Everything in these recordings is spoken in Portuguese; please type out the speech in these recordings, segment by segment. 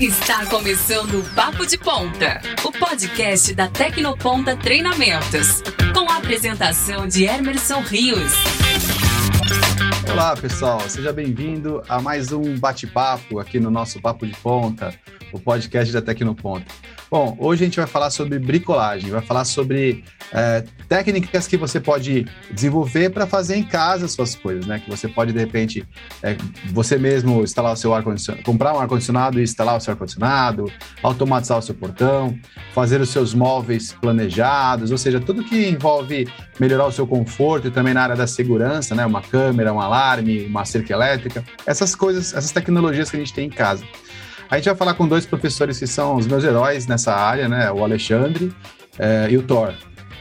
Está começando o Papo de Ponta, o podcast da Tecnoponta Treinamentos, com a apresentação de Emerson Rios. Olá, pessoal, seja bem-vindo a mais um bate-papo aqui no nosso Papo de Ponta, o podcast da Tecnoponta. Bom, hoje a gente vai falar sobre bricolagem, vai falar sobre é, técnicas que você pode desenvolver para fazer em casa as suas coisas, né? Que você pode, de repente, é, você mesmo instalar o seu ar-condicionado, comprar um ar-condicionado e instalar o seu ar-condicionado, automatizar o seu portão, fazer os seus móveis planejados, ou seja, tudo que envolve melhorar o seu conforto e também na área da segurança, né? Uma câmera, um alarme, uma cerca elétrica, essas coisas, essas tecnologias que a gente tem em casa. A gente vai falar com dois professores que são os meus heróis nessa área, né? O Alexandre é, e o Thor.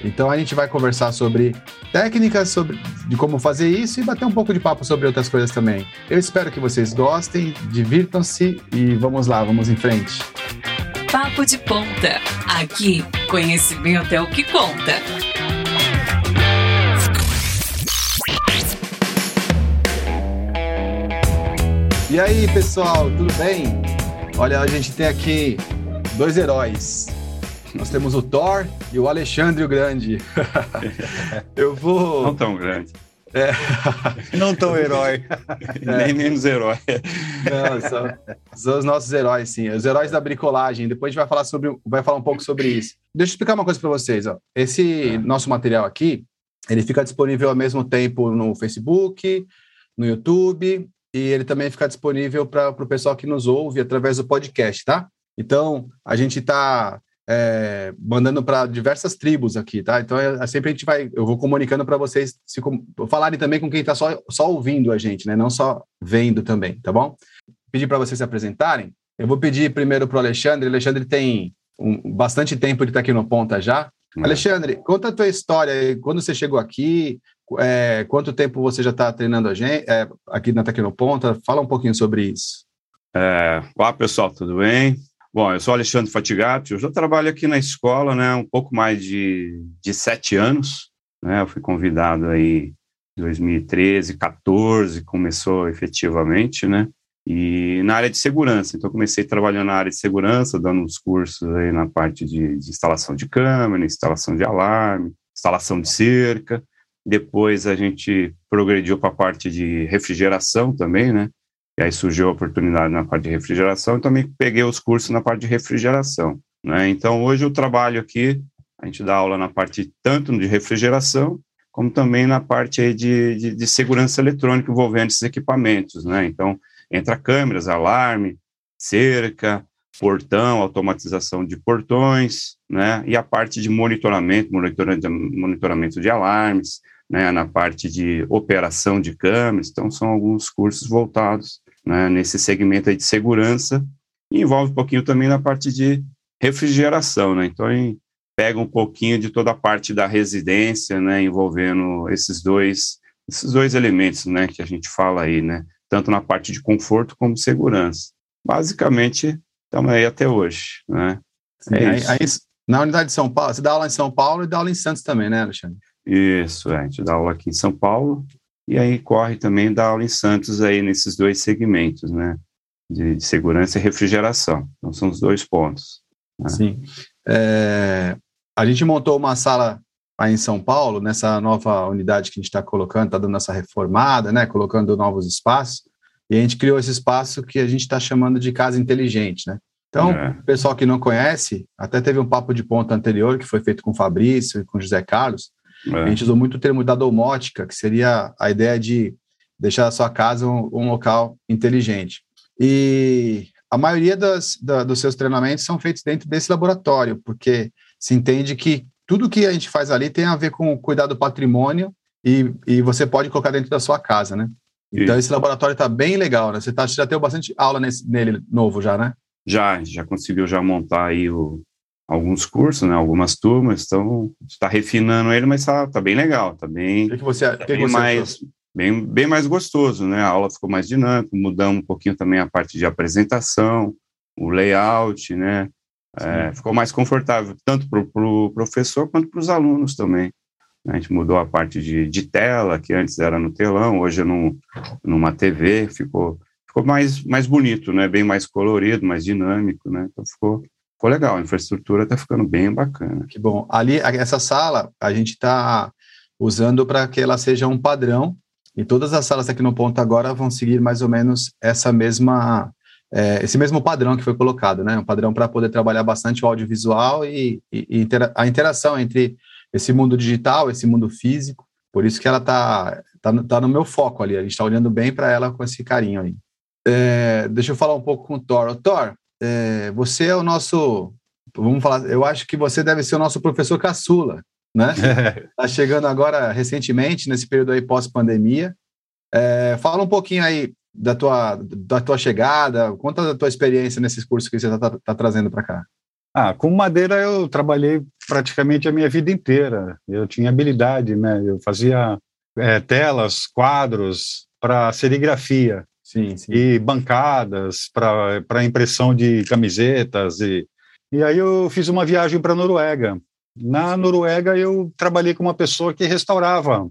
Então a gente vai conversar sobre técnicas sobre, de como fazer isso e bater um pouco de papo sobre outras coisas também. Eu espero que vocês gostem, divirtam-se e vamos lá, vamos em frente. Papo de ponta. Aqui, conhecimento é o que conta. E aí, pessoal, tudo bem? Olha, a gente tem aqui dois heróis. Nós temos o Thor e o Alexandre o Grande. Eu vou. Não tão grande. É. Não tão herói. É. Nem menos herói. Não, são, são, os nossos heróis, sim. Os heróis da bricolagem. Depois a gente vai falar, sobre, vai falar um pouco sobre isso. Deixa eu explicar uma coisa para vocês. Ó. Esse é. nosso material aqui, ele fica disponível ao mesmo tempo no Facebook, no YouTube e ele também fica disponível para o pessoal que nos ouve através do podcast, tá? Então, a gente está é, mandando para diversas tribos aqui, tá? Então, é, é, sempre a gente vai, eu vou comunicando para vocês se falarem também com quem está só, só ouvindo a gente, né? Não só vendo também, tá bom? Pedir para vocês se apresentarem. Eu vou pedir primeiro para o Alexandre. Alexandre tem um, bastante tempo de estar tá aqui no Ponta já. Hum. Alexandre, conta a tua história. Quando você chegou aqui, é, quanto tempo você já está treinando a gente é, aqui na Tecnoponta? Fala um pouquinho sobre isso. É, olá, pessoal, tudo bem? Bom, eu sou Alexandre Fatigatti, eu já trabalho aqui na escola, né, um pouco mais de, de sete anos, né, eu fui convidado aí em 2013, 14, começou efetivamente, né, e na área de segurança, então comecei trabalhando na área de segurança, dando uns cursos aí na parte de, de instalação de câmera, instalação de alarme, instalação de cerca, depois a gente progrediu para a parte de refrigeração também, né? E aí surgiu a oportunidade na parte de refrigeração e também peguei os cursos na parte de refrigeração, né? Então hoje eu trabalho aqui, a gente dá aula na parte tanto de refrigeração como também na parte de, de, de segurança eletrônica envolvendo esses equipamentos, né? Então entra câmeras, alarme, cerca, portão, automatização de portões, né? E a parte de monitoramento, monitoramento, monitoramento de alarmes, né, na parte de operação de câmeras, então são alguns cursos voltados né, nesse segmento aí de segurança, e envolve um pouquinho também na parte de refrigeração, né, então pega um pouquinho de toda a parte da residência, né, envolvendo esses dois, esses dois elementos, né, que a gente fala aí, né, tanto na parte de conforto como segurança. Basicamente, estamos aí até hoje, né. Sim, é aí, aí, na unidade de São Paulo, você dá aula em São Paulo e dá aula em Santos também, né, Alexandre? Isso, é, a gente dá aula aqui em São Paulo e aí corre também dar aula em Santos aí nesses dois segmentos, né? De, de segurança e refrigeração. Então são os dois pontos. Né? Sim. É, a gente montou uma sala aí em São Paulo, nessa nova unidade que a gente está colocando, está dando essa reformada, né? Colocando novos espaços. E a gente criou esse espaço que a gente está chamando de casa inteligente, né? Então, é. pessoal que não conhece, até teve um papo de ponta anterior que foi feito com o Fabrício e com o José Carlos, é. A gente usou muito o termo da domótica, que seria a ideia de deixar a sua casa um, um local inteligente. E a maioria das, da, dos seus treinamentos são feitos dentro desse laboratório, porque se entende que tudo que a gente faz ali tem a ver com cuidar do patrimônio e, e você pode colocar dentro da sua casa, né? Então, esse laboratório está bem legal, né? Você, tá, já teve bastante aula nesse, nele novo já, né? Já, já conseguiu já montar aí o, alguns cursos, né, algumas turmas, então está refinando ele, mas está tá bem legal, está bem, que que você, tá bem mais bem, bem mais gostoso, né? A aula ficou mais dinâmica, mudamos um pouquinho também a parte de apresentação, o layout, né? É, ficou mais confortável tanto para o pro professor quanto para os alunos também. A gente mudou a parte de, de tela, que antes era no telão, hoje é num, numa TV, ficou, ficou mais, mais bonito, né? Bem mais colorido, mais dinâmico, né? Então ficou, ficou legal, a infraestrutura está ficando bem bacana. Que bom. Ali, essa sala, a gente está usando para que ela seja um padrão, e todas as salas aqui no ponto agora vão seguir mais ou menos essa mesma é, esse mesmo padrão que foi colocado, né? Um padrão para poder trabalhar bastante o audiovisual e, e, e intera a interação entre esse mundo digital, esse mundo físico. Por isso que ela tá, tá, tá no meu foco ali. A gente está olhando bem para ela com esse carinho aí. É, deixa eu falar um pouco com o Thor. O Thor, é, você é o nosso. Vamos falar. Eu acho que você deve ser o nosso professor caçula, né? Está chegando agora recentemente nesse período aí pós-pandemia. É, fala um pouquinho aí da tua, da tua chegada? Conta da tua experiência nesses cursos que você está tá, tá trazendo para cá. Ah, com madeira eu trabalhei praticamente a minha vida inteira. Eu tinha habilidade, né? Eu fazia é, telas, quadros para serigrafia. Sim, sim. E bancadas para impressão de camisetas. E, e aí eu fiz uma viagem para a Noruega. Na Noruega eu trabalhei com uma pessoa que restaurava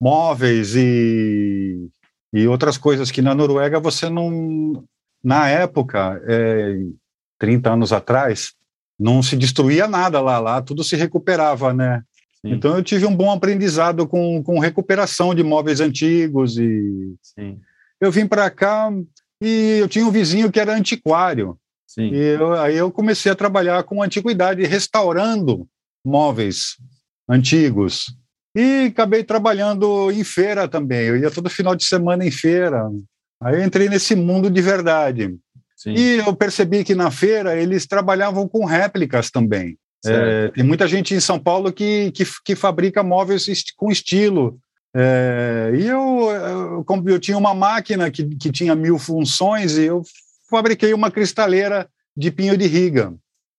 móveis e e outras coisas que na Noruega você não. Na época, é, 30 anos atrás, não se destruía nada lá, lá tudo se recuperava, né? Sim. Então eu tive um bom aprendizado com, com recuperação de móveis antigos e Sim. Eu vim para cá e eu tinha um vizinho que era antiquário. Sim. E eu, aí eu comecei a trabalhar com antiguidade, restaurando móveis antigos. E acabei trabalhando em feira também. Eu ia todo final de semana em feira. Aí eu entrei nesse mundo de verdade. Sim. E eu percebi que na feira eles trabalhavam com réplicas também. É, tem muita gente em São Paulo que, que, que fabrica móveis com estilo. É, e eu, eu, eu tinha uma máquina que, que tinha mil funções, e eu fabriquei uma cristaleira de pinho de riga.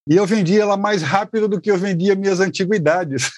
E eu vendia ela mais rápido do que eu vendia minhas antiguidades.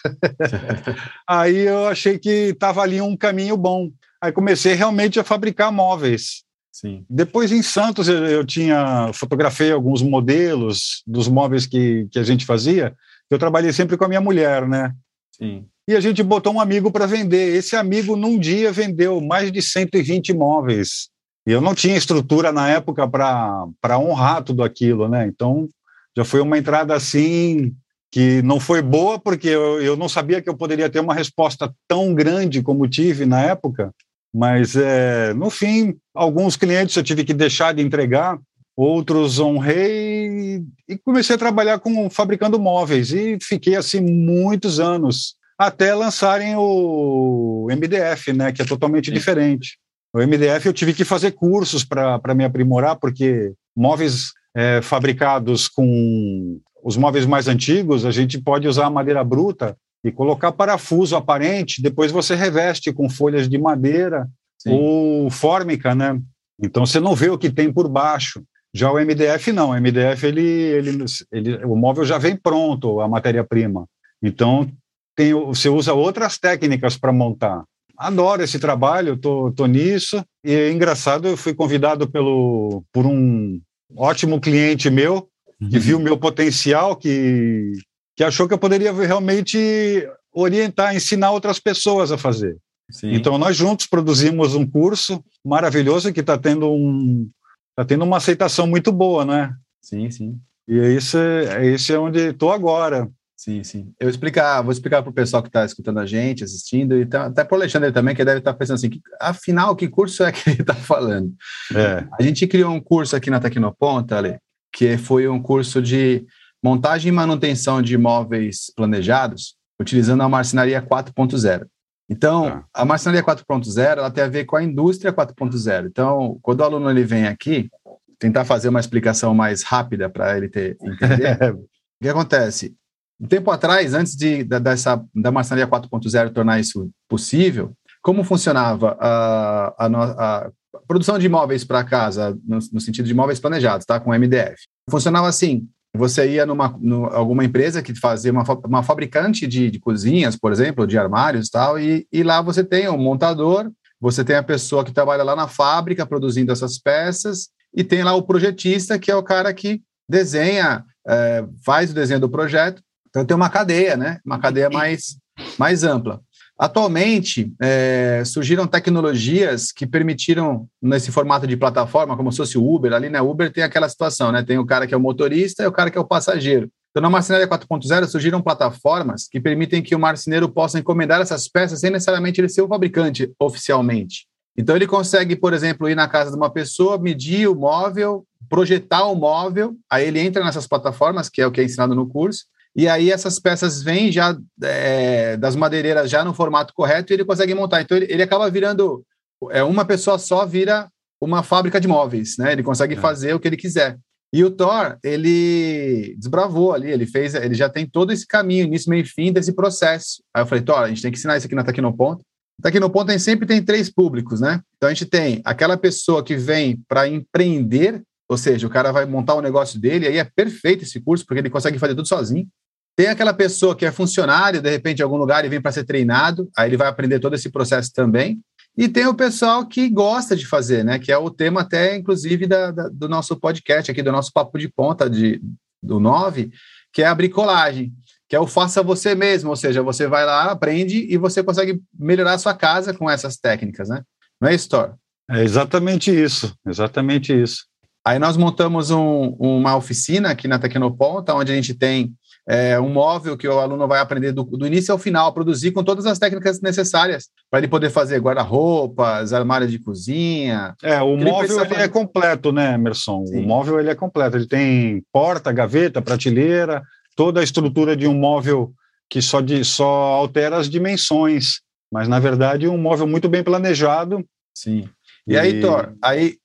Aí eu achei que estava ali um caminho bom. Aí comecei realmente a fabricar móveis. Sim. Depois em Santos eu, eu tinha fotografei alguns modelos dos móveis que, que a gente fazia. Eu trabalhei sempre com a minha mulher, né? Sim. E a gente botou um amigo para vender. Esse amigo num dia vendeu mais de 120 móveis. E eu não tinha estrutura na época para honrar tudo aquilo, né? Então já foi uma entrada assim que não foi boa, porque eu, eu não sabia que eu poderia ter uma resposta tão grande como tive na época, mas é, no fim, alguns clientes eu tive que deixar de entregar, outros honrei e comecei a trabalhar com fabricando móveis e fiquei assim muitos anos até lançarem o MDF, né, que é totalmente Sim. diferente. O MDF eu tive que fazer cursos para me aprimorar, porque móveis é, fabricados com os móveis mais antigos, a gente pode usar madeira bruta e colocar parafuso aparente, depois você reveste com folhas de madeira Sim. ou fórmica, né? Então você não vê o que tem por baixo. Já o MDF não, o MDF ele, ele, ele o móvel já vem pronto, a matéria-prima. Então tem, você usa outras técnicas para montar. Adoro esse trabalho, tô, tô nisso. E é engraçado, eu fui convidado pelo por um ótimo cliente meu, que uhum. viu meu potencial, que, que achou que eu poderia realmente orientar, ensinar outras pessoas a fazer. Sim. Então, nós juntos produzimos um curso maravilhoso que está tendo, um, tá tendo uma aceitação muito boa, né? Sim, sim. E é isso, é, esse é onde estou agora. Sim, sim. Eu explicar, vou explicar para o pessoal que está escutando a gente, assistindo, e tá, até para o Alexandre também, que deve estar tá pensando assim, que, afinal, que curso é que ele está falando? É. A gente criou um curso aqui na Tecnoponta, Ale, que foi um curso de montagem e manutenção de imóveis planejados, utilizando a marcenaria 4.0. Então, tá. a marcenaria 4.0, ela tem a ver com a indústria 4.0. Então, quando o aluno ele vem aqui, tentar fazer uma explicação mais rápida para ele ter, entender, o que acontece? Um tempo atrás, antes de, da, dessa, da marcenaria 4.0 tornar isso possível, como funcionava a, a, a produção de imóveis para casa, no, no, sentido de imóveis planejados, tá? com MDF? Funcionava assim: você ia numa alguma empresa que fazia uma, uma fabricante de, de cozinhas, por exemplo, de armários e tal, e, e lá você tem um montador, você tem a pessoa que trabalha lá na fábrica produzindo essas peças, e tem lá o projetista, que é o cara que desenha, é, faz o desenho do projeto então tem uma cadeia, né? Uma cadeia mais, mais ampla. Atualmente, é, surgiram tecnologias que permitiram, nesse formato de plataforma, como se fosse o Uber, ali na né, Uber tem aquela situação, né? Tem o cara que é o motorista e o cara que é o passageiro. Então, na marcenaria 4.0 surgiram plataformas que permitem que o marceneiro possa encomendar essas peças sem necessariamente ele ser o fabricante oficialmente. Então, ele consegue, por exemplo, ir na casa de uma pessoa, medir o móvel, projetar o móvel, aí ele entra nessas plataformas, que é o que é ensinado no curso, e aí essas peças vêm já é, das madeireiras já no formato correto e ele consegue montar. Então, ele, ele acaba virando, é, uma pessoa só vira uma fábrica de móveis, né? Ele consegue é. fazer o que ele quiser. E o Thor, ele desbravou ali, ele fez, ele já tem todo esse caminho, início, meio e fim desse processo. Aí eu falei, Thor, a gente tem que ensinar isso aqui na Tecnoponto. Tecnoponto tem, sempre tem três públicos, né? Então a gente tem aquela pessoa que vem para empreender, ou seja, o cara vai montar o negócio dele, aí é perfeito esse curso, porque ele consegue fazer tudo sozinho. Tem aquela pessoa que é funcionário, de repente, em algum lugar, e vem para ser treinado, aí ele vai aprender todo esse processo também. E tem o pessoal que gosta de fazer, né? Que é o tema até, inclusive, da, da, do nosso podcast aqui, do nosso Papo de Ponta de, do 9, que é a bricolagem, que é o faça você mesmo, ou seja, você vai lá, aprende e você consegue melhorar a sua casa com essas técnicas, né? Não é isso, Thor? É exatamente isso, exatamente isso. Aí nós montamos um, uma oficina aqui na Tecnoponta, onde a gente tem é, um móvel que o aluno vai aprender do, do, início ao final, produzir com todas as técnicas necessárias para ele poder fazer guarda-roupas, armário de cozinha. É, o móvel ele é completo, né, Emerson? Sim. O móvel ele é completo. Ele tem porta, gaveta, prateleira, toda a estrutura de um móvel que só, de, só altera as dimensões, mas na verdade um móvel muito bem planejado. Sim. E, e... aí, Thor, aí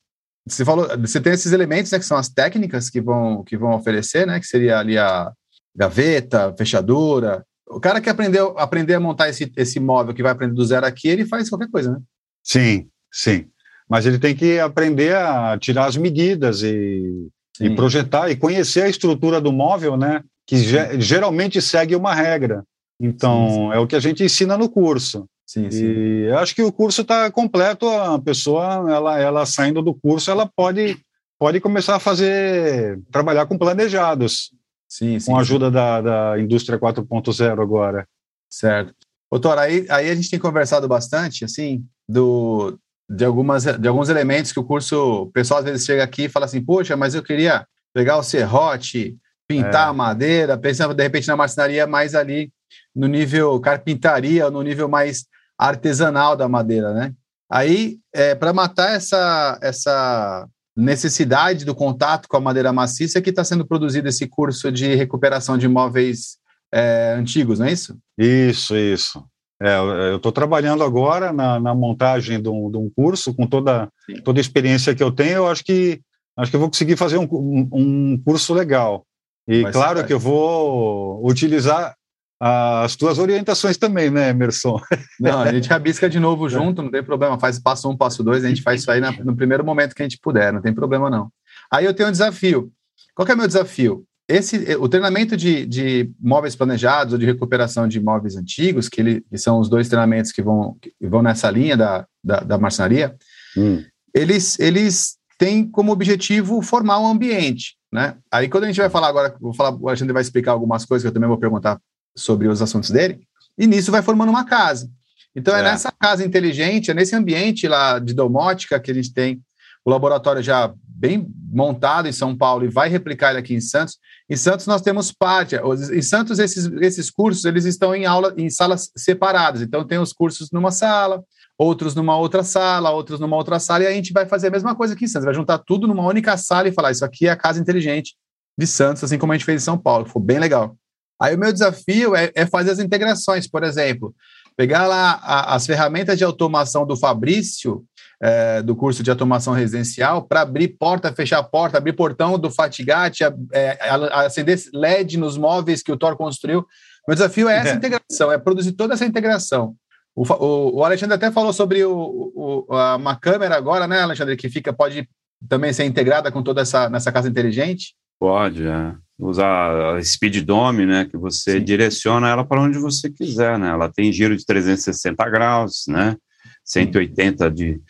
você falou, você tem esses elementos, né, que são as técnicas que vão que vão oferecer, né, que seria ali a gaveta, fechadura. O cara que aprendeu aprender a montar esse, esse móvel que vai aprender do zero aqui, ele faz qualquer coisa, né? Sim, sim. Mas ele tem que aprender a tirar as medidas e, e projetar e conhecer a estrutura do móvel, né? Que ge geralmente segue uma regra. Então, sim, sim. é o que a gente ensina no curso. Sim, sim. E acho que o curso está completo, a pessoa, ela, ela saindo do curso, ela pode, pode começar a fazer, trabalhar com planejados. Sim, sim. Com a ajuda da, da indústria 4.0 agora. Certo. Doutor, aí, aí a gente tem conversado bastante, assim, do, de, algumas, de alguns elementos que o curso, o pessoal às vezes chega aqui e fala assim, poxa, mas eu queria pegar o serrote, pintar é. a madeira, pensando de repente na marcenaria mais ali no nível carpintaria, no nível mais artesanal da madeira, né? Aí, é, para matar essa, essa necessidade do contato com a madeira maciça que está sendo produzido esse curso de recuperação de imóveis é, antigos, não é isso? Isso, isso. É, eu estou trabalhando agora na, na montagem de um, de um, curso com toda, toda a experiência que eu tenho. Eu acho que acho que eu vou conseguir fazer um, um, um curso legal. E Vai claro que eu vou utilizar as tuas orientações também, né, Emerson? Não, a gente rabisca de novo junto, não tem problema. Faz passo um, passo dois, a gente faz isso aí na, no primeiro momento que a gente puder, não tem problema não. Aí eu tenho um desafio. Qual é o meu desafio? Esse, o treinamento de, de móveis planejados ou de recuperação de móveis antigos, que, ele, que são os dois treinamentos que vão, que vão nessa linha da, da, da marcenaria, hum. eles, eles têm como objetivo formar um ambiente, né? Aí quando a gente vai falar agora, vou falar, a gente vai explicar algumas coisas que eu também vou perguntar sobre os assuntos dele, e nisso vai formando uma casa. Então é, é nessa casa inteligente, é nesse ambiente lá de domótica que a gente tem o laboratório já bem montado em São Paulo e vai replicar ele aqui em Santos. Em Santos nós temos parte. Em Santos esses, esses cursos eles estão em aula em salas separadas. Então tem os cursos numa sala, outros numa outra sala, outros numa outra sala e a gente vai fazer a mesma coisa aqui em Santos. Vai juntar tudo numa única sala e falar isso aqui é a casa inteligente de Santos, assim como a gente fez em São Paulo. Foi bem legal. Aí o meu desafio é, é fazer as integrações, por exemplo, pegar lá a, as ferramentas de automação do Fabrício, é, do curso de automação residencial, para abrir porta, fechar porta, abrir portão do Fatigate, é, acender LED nos móveis que o Thor construiu. Meu desafio é essa é. integração, é produzir toda essa integração. O, o, o Alexandre até falou sobre o, o, uma câmera agora, né, Alexandre, que fica, pode também ser integrada com toda essa nessa casa inteligente. Pode, é. Usar a Speed Dome, né, que você Sim. direciona ela para onde você quiser, né? Ela tem giro de 360 graus, né? 180 de,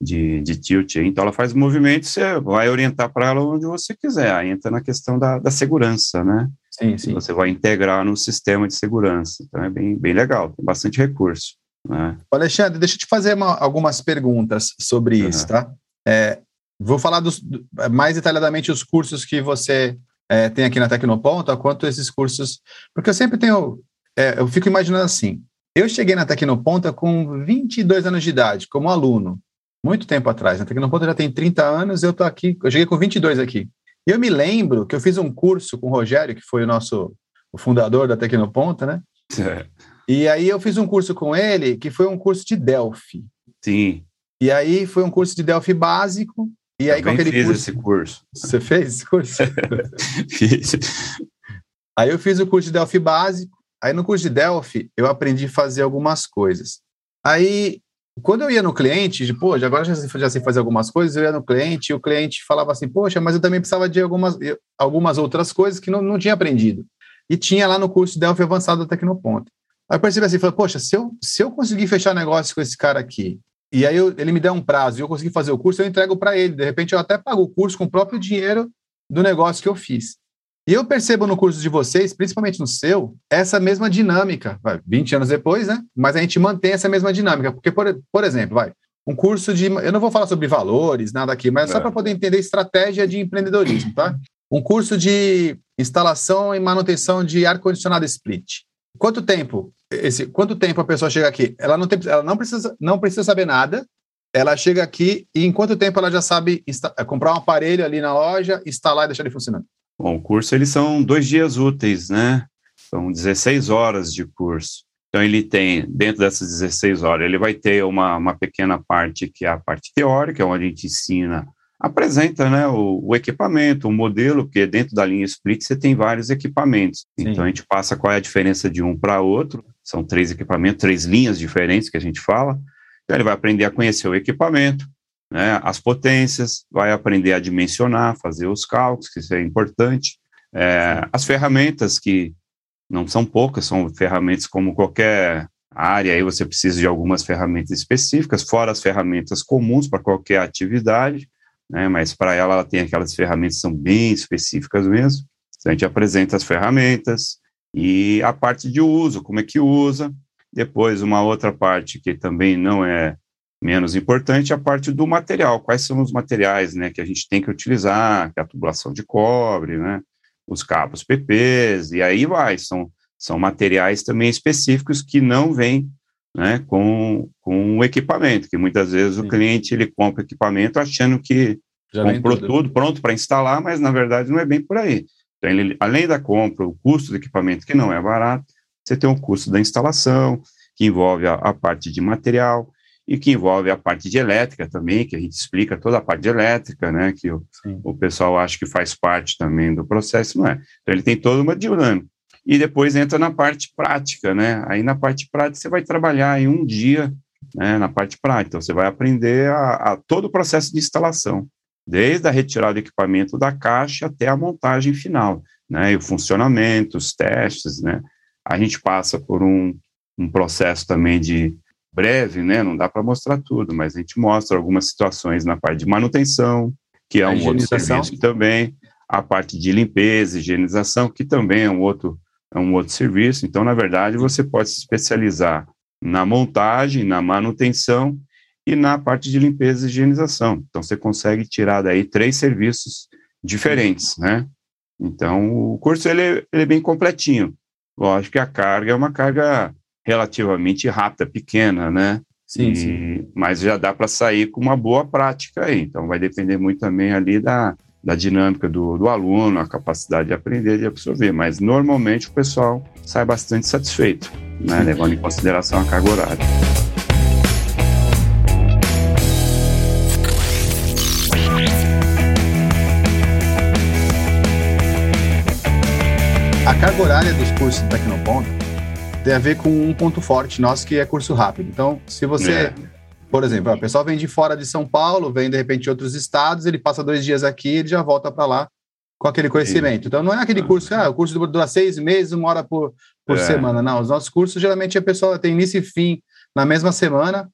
de, de tilt, então ela faz movimento, você vai orientar para ela onde você quiser, aí entra na questão da, da segurança, né? Sim, sim. Você vai integrar no sistema de segurança, então é bem, bem legal, tem bastante recurso. Né? Alexandre, deixa eu te fazer uma, algumas perguntas sobre uhum. isso, tá? É, vou falar dos, mais detalhadamente os cursos que você é, tem aqui na Tecnoponta, quanto esses cursos. Porque eu sempre tenho. É, eu fico imaginando assim. Eu cheguei na Tecnoponta com 22 anos de idade, como aluno, muito tempo atrás. A Tecnoponta já tem 30 anos, eu tô aqui, eu cheguei com 22 aqui. E eu me lembro que eu fiz um curso com o Rogério, que foi o nosso o fundador da Tecnoponta, né? É. E aí eu fiz um curso com ele, que foi um curso de Delphi. Sim. E aí foi um curso de Delphi básico, e aí, com aquele fiz curso... esse curso. Você fez esse curso? fiz. Aí eu fiz o curso de Delphi básico. Aí no curso de Delphi eu aprendi a fazer algumas coisas. Aí, quando eu ia no cliente, de, pô, agora já, já sei fazer algumas coisas, eu ia no cliente e o cliente falava assim, poxa, mas eu também precisava de algumas, algumas outras coisas que não, não tinha aprendido. E tinha lá no curso de Delphi avançado da Tecnoponto. Aí eu percebi assim, falei, poxa, se eu, se eu conseguir fechar negócio com esse cara aqui, e aí eu, ele me der um prazo e eu conseguir fazer o curso, eu entrego para ele. De repente eu até pago o curso com o próprio dinheiro do negócio que eu fiz. E eu percebo no curso de vocês, principalmente no seu, essa mesma dinâmica, vai, 20 anos depois, né? Mas a gente mantém essa mesma dinâmica. Porque, por, por exemplo, vai, um curso de. Eu não vou falar sobre valores, nada aqui, mas é. só para poder entender estratégia de empreendedorismo, tá? Um curso de instalação e manutenção de ar-condicionado split. Quanto tempo esse, quanto tempo a pessoa chega aqui? Ela não, tem, ela não, precisa, não precisa saber nada, ela chega aqui e em quanto tempo ela já sabe é, comprar um aparelho ali na loja, instalar e deixar ele funcionando? Bom, o curso eles são dois dias úteis, né? São 16 horas de curso. Então ele tem, dentro dessas 16 horas, ele vai ter uma, uma pequena parte que é a parte teórica, onde a gente ensina apresenta né, o, o, equipamento, o modelo, porque dentro da linha Split você tem vários equipamentos. Sim. Então a gente passa qual é a diferença de um para outro. São três equipamentos, três linhas diferentes que a gente fala. Então ele vai aprender a conhecer o equipamento, né, as potências, vai aprender a dimensionar, fazer os cálculos, que isso é importante. É, as ferramentas que não são poucas, são ferramentas como qualquer área, aí você precisa de algumas ferramentas específicas, fora as ferramentas comuns para qualquer atividade né? Mas para ela, ela tem aquelas ferramentas que são bem específicas mesmo. Então, a gente apresenta as ferramentas e a parte de uso, como é que usa. Depois, uma outra parte que também não é menos importante, a parte do material. Quais são os materiais, né, que a gente tem que utilizar, que é a tubulação de cobre, né, os cabos PPs, e aí vai, são, são materiais também específicos que não vêm né, com, com o equipamento, que muitas vezes Sim. o cliente ele compra equipamento achando que Já comprou tudo. tudo pronto para instalar, mas na verdade não é bem por aí. Então, ele, além da compra, o custo do equipamento, que não é barato, você tem o custo da instalação, que envolve a, a parte de material, e que envolve a parte de elétrica também, que a gente explica toda a parte de elétrica, né, que o, o pessoal acha que faz parte também do processo, não é. Então, ele tem toda uma dinâmica e depois entra na parte prática, né? Aí na parte prática você vai trabalhar em um dia, né, na parte prática. Então você vai aprender a, a todo o processo de instalação, desde a retirada do equipamento da caixa até a montagem final, né? E o funcionamento, os testes, né? A gente passa por um, um processo também de breve, né? Não dá para mostrar tudo, mas a gente mostra algumas situações na parte de manutenção, que é a um outro serviço também, a parte de limpeza, higienização, que também é um outro é um outro serviço. Então, na verdade, você pode se especializar na montagem, na manutenção e na parte de limpeza e higienização. Então, você consegue tirar daí três serviços diferentes, né? Então, o curso ele, ele é bem completinho. Lógico que a carga é uma carga relativamente rápida, pequena, né? Sim, e, sim. Mas já dá para sair com uma boa prática aí. Então, vai depender muito também ali da, da dinâmica do, do aluno, a capacidade de aprender e de absorver, mas normalmente o pessoal sai bastante satisfeito, né, levando em consideração a carga horária. A carga horária dos cursos do Tecnoponto tem a ver com um ponto forte nosso que é curso rápido. Então, se você é por exemplo, o pessoal vem de fora de São Paulo, vem de repente de outros estados, ele passa dois dias aqui, ele já volta para lá com aquele conhecimento. Então não é aquele curso, ah, o curso dura seis meses, uma hora por, por é. semana. Não, os nossos cursos geralmente a pessoa tem início e fim na mesma semana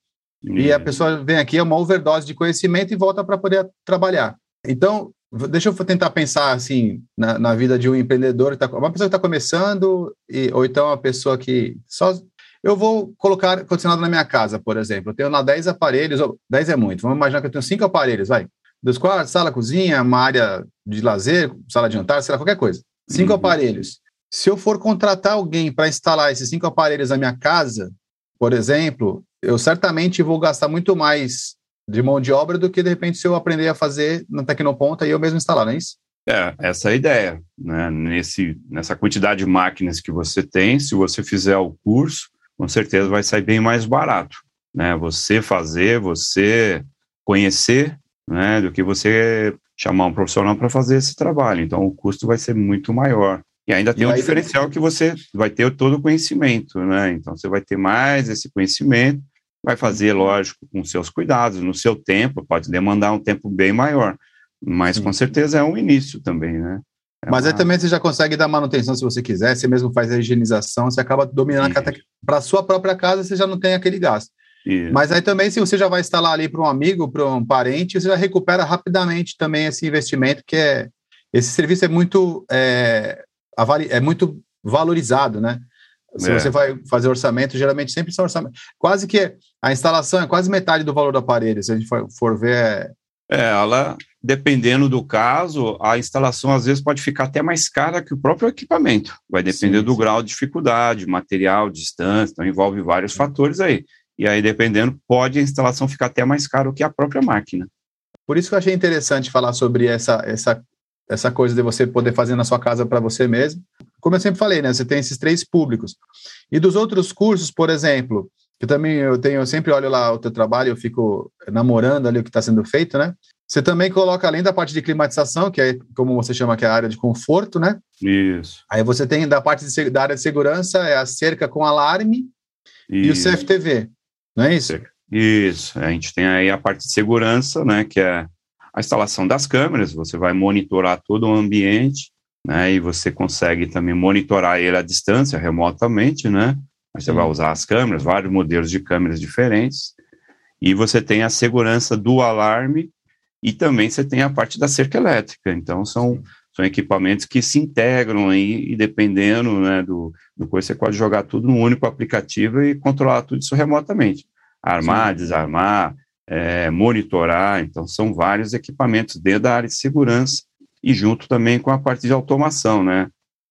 e a pessoa vem aqui, é uma overdose de conhecimento e volta para poder trabalhar. Então, deixa eu tentar pensar assim na, na vida de um empreendedor, tá, uma pessoa que está começando, e, ou então uma pessoa que só eu vou colocar ar-condicionado na minha casa, por exemplo. Eu tenho lá 10 aparelhos, 10 é muito, vamos imaginar que eu tenho 5 aparelhos, vai. Dois quartos, sala, cozinha, uma área de lazer, sala de jantar, sei lá, qualquer coisa. Cinco uhum. aparelhos. Se eu for contratar alguém para instalar esses cinco aparelhos na minha casa, por exemplo, eu certamente vou gastar muito mais de mão de obra do que, de repente, se eu aprender a fazer na Tecnoponta e eu mesmo instalar, não é isso? É, essa é a ideia. Né? Nesse, nessa quantidade de máquinas que você tem, se você fizer o curso, com certeza vai sair bem mais barato. Né? Você fazer, você conhecer, né? do que você chamar um profissional para fazer esse trabalho. Então, o custo vai ser muito maior. E ainda tem e um diferencial que você vai ter todo o conhecimento, né? Então, você vai ter mais esse conhecimento, vai fazer, lógico, com seus cuidados, no seu tempo, pode demandar um tempo bem maior, mas com certeza é um início também, né? É mas uma... aí também você já consegue dar manutenção se você quiser, você mesmo faz a higienização, você acaba dominando para a sua própria casa, você já não tem aquele gasto. Isso. Mas aí também, se você já vai instalar ali para um amigo, para um parente, você já recupera rapidamente também esse investimento, que é. Esse serviço é muito, é, é muito valorizado, né? Se é. você vai fazer orçamento, geralmente sempre são orçamentos. Quase que a instalação é quase metade do valor do aparelho, se a gente for, for ver. É... é, ela, dependendo do caso, a instalação às vezes pode ficar até mais cara que o próprio equipamento. Vai depender sim, do sim. grau de dificuldade, material, distância, então envolve vários fatores aí. E aí, dependendo, pode a instalação ficar até mais caro que a própria máquina. Por isso que eu achei interessante falar sobre essa, essa, essa coisa de você poder fazer na sua casa para você mesmo. Como eu sempre falei, né? Você tem esses três públicos. E dos outros cursos, por exemplo, que também eu tenho, eu sempre olho lá o teu trabalho, eu fico namorando ali o que está sendo feito, né? Você também coloca, além da parte de climatização, que é como você chama, que é a área de conforto, né? Isso. Aí você tem da parte de, da área de segurança, é a cerca com alarme Isso. e o CFTV. Não é isso? Isso. A gente tem aí a parte de segurança, né, que é a instalação das câmeras. Você vai monitorar todo o ambiente, né, e você consegue também monitorar ele à distância, remotamente, né. Você vai usar as câmeras, vários modelos de câmeras diferentes. E você tem a segurança do alarme e também você tem a parte da cerca elétrica. Então, são, são equipamentos que se integram aí e dependendo né, do, do coisa, você pode jogar tudo num único aplicativo e controlar tudo isso remotamente. Armar, Sim. desarmar, é, monitorar. Então, são vários equipamentos dentro da área de segurança e junto também com a parte de automação, né?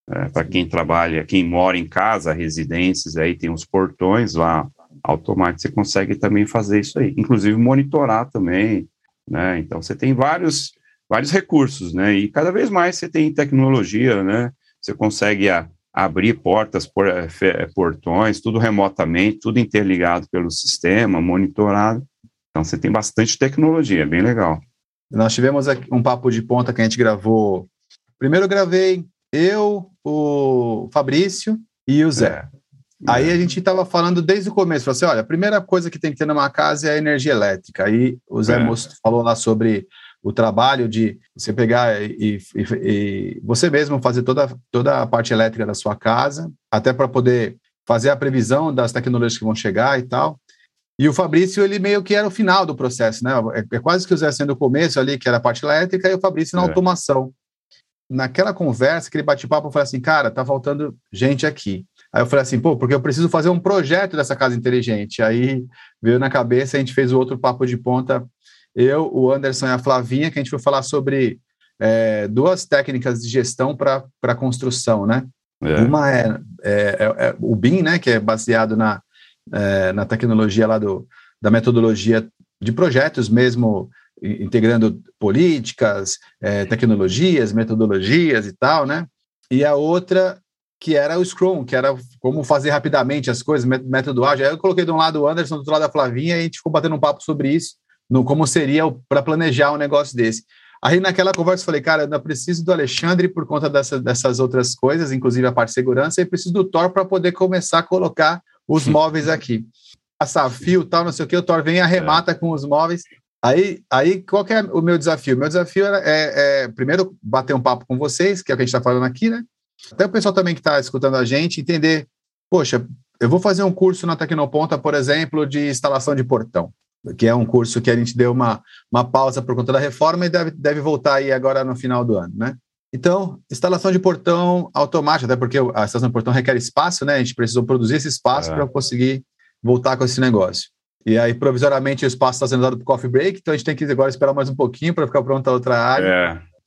É, Para quem trabalha, quem mora em casa, residências, aí tem os portões lá automáticos, você consegue também fazer isso aí. Inclusive monitorar também, né? Então, você tem vários vários recursos, né? E cada vez mais você tem tecnologia, né? Você consegue a, abrir portas, por, eh, eh, portões, tudo remotamente, tudo interligado pelo sistema, monitorado. Então você tem bastante tecnologia, bem legal. Nós tivemos um papo de ponta que a gente gravou. Primeiro eu gravei eu, o Fabrício e o Zé. É. Aí a gente estava falando desde o começo, falou assim, olha, a primeira coisa que tem que ter numa casa é a energia elétrica. Aí o Zé é. falou lá sobre o trabalho de você pegar e, e, e, você mesmo fazer toda, toda a parte elétrica da sua casa, até para poder fazer a previsão das tecnologias que vão chegar e tal. E o Fabrício, ele meio que era o final do processo, né? É, é quase que o Zé sendo o começo ali, que era a parte elétrica, e o Fabrício na é. automação. Naquela conversa, aquele bate-papo, eu falei assim, cara, tá faltando gente aqui. Aí eu falei assim, pô, porque eu preciso fazer um projeto dessa casa inteligente. Aí veio na cabeça, a gente fez o outro papo de ponta eu, o Anderson e a Flavinha, que a gente foi falar sobre é, duas técnicas de gestão para construção, né? É. Uma é, é, é, é, o BIM, né, que é baseado na, é, na tecnologia lá do, da metodologia de projetos mesmo, integrando políticas, tecnologias, metodologias e tal, né? E a outra que era o Scrum, que era como fazer rapidamente as coisas, método ágil. Aí eu coloquei de um lado o Anderson, do outro lado a Flavinha, e a gente ficou batendo um papo sobre isso no como seria para planejar um negócio desse. Aí naquela conversa eu falei, cara, eu não preciso do Alexandre por conta dessa, dessas outras coisas, inclusive a parte de segurança, e preciso do Thor para poder começar a colocar os móveis aqui. Passar fio, tal, não sei o que, o Thor vem e arremata é. com os móveis. Aí, aí, qual é o meu desafio? Meu desafio é, é, é primeiro, bater um papo com vocês, que é o que a gente está falando aqui, né? Até o pessoal também que está escutando a gente entender, poxa, eu vou fazer um curso na Tecnoponta, por exemplo, de instalação de portão que é um curso que a gente deu uma, uma pausa por conta da reforma e deve, deve voltar aí agora no final do ano, né? Então, instalação de portão automático, até porque a instalação de portão requer espaço, né? A gente precisou produzir esse espaço é. para conseguir voltar com esse negócio. E aí, provisoriamente, o espaço está sendo usado para coffee break, então a gente tem que agora esperar mais um pouquinho para ficar pronta a outra área.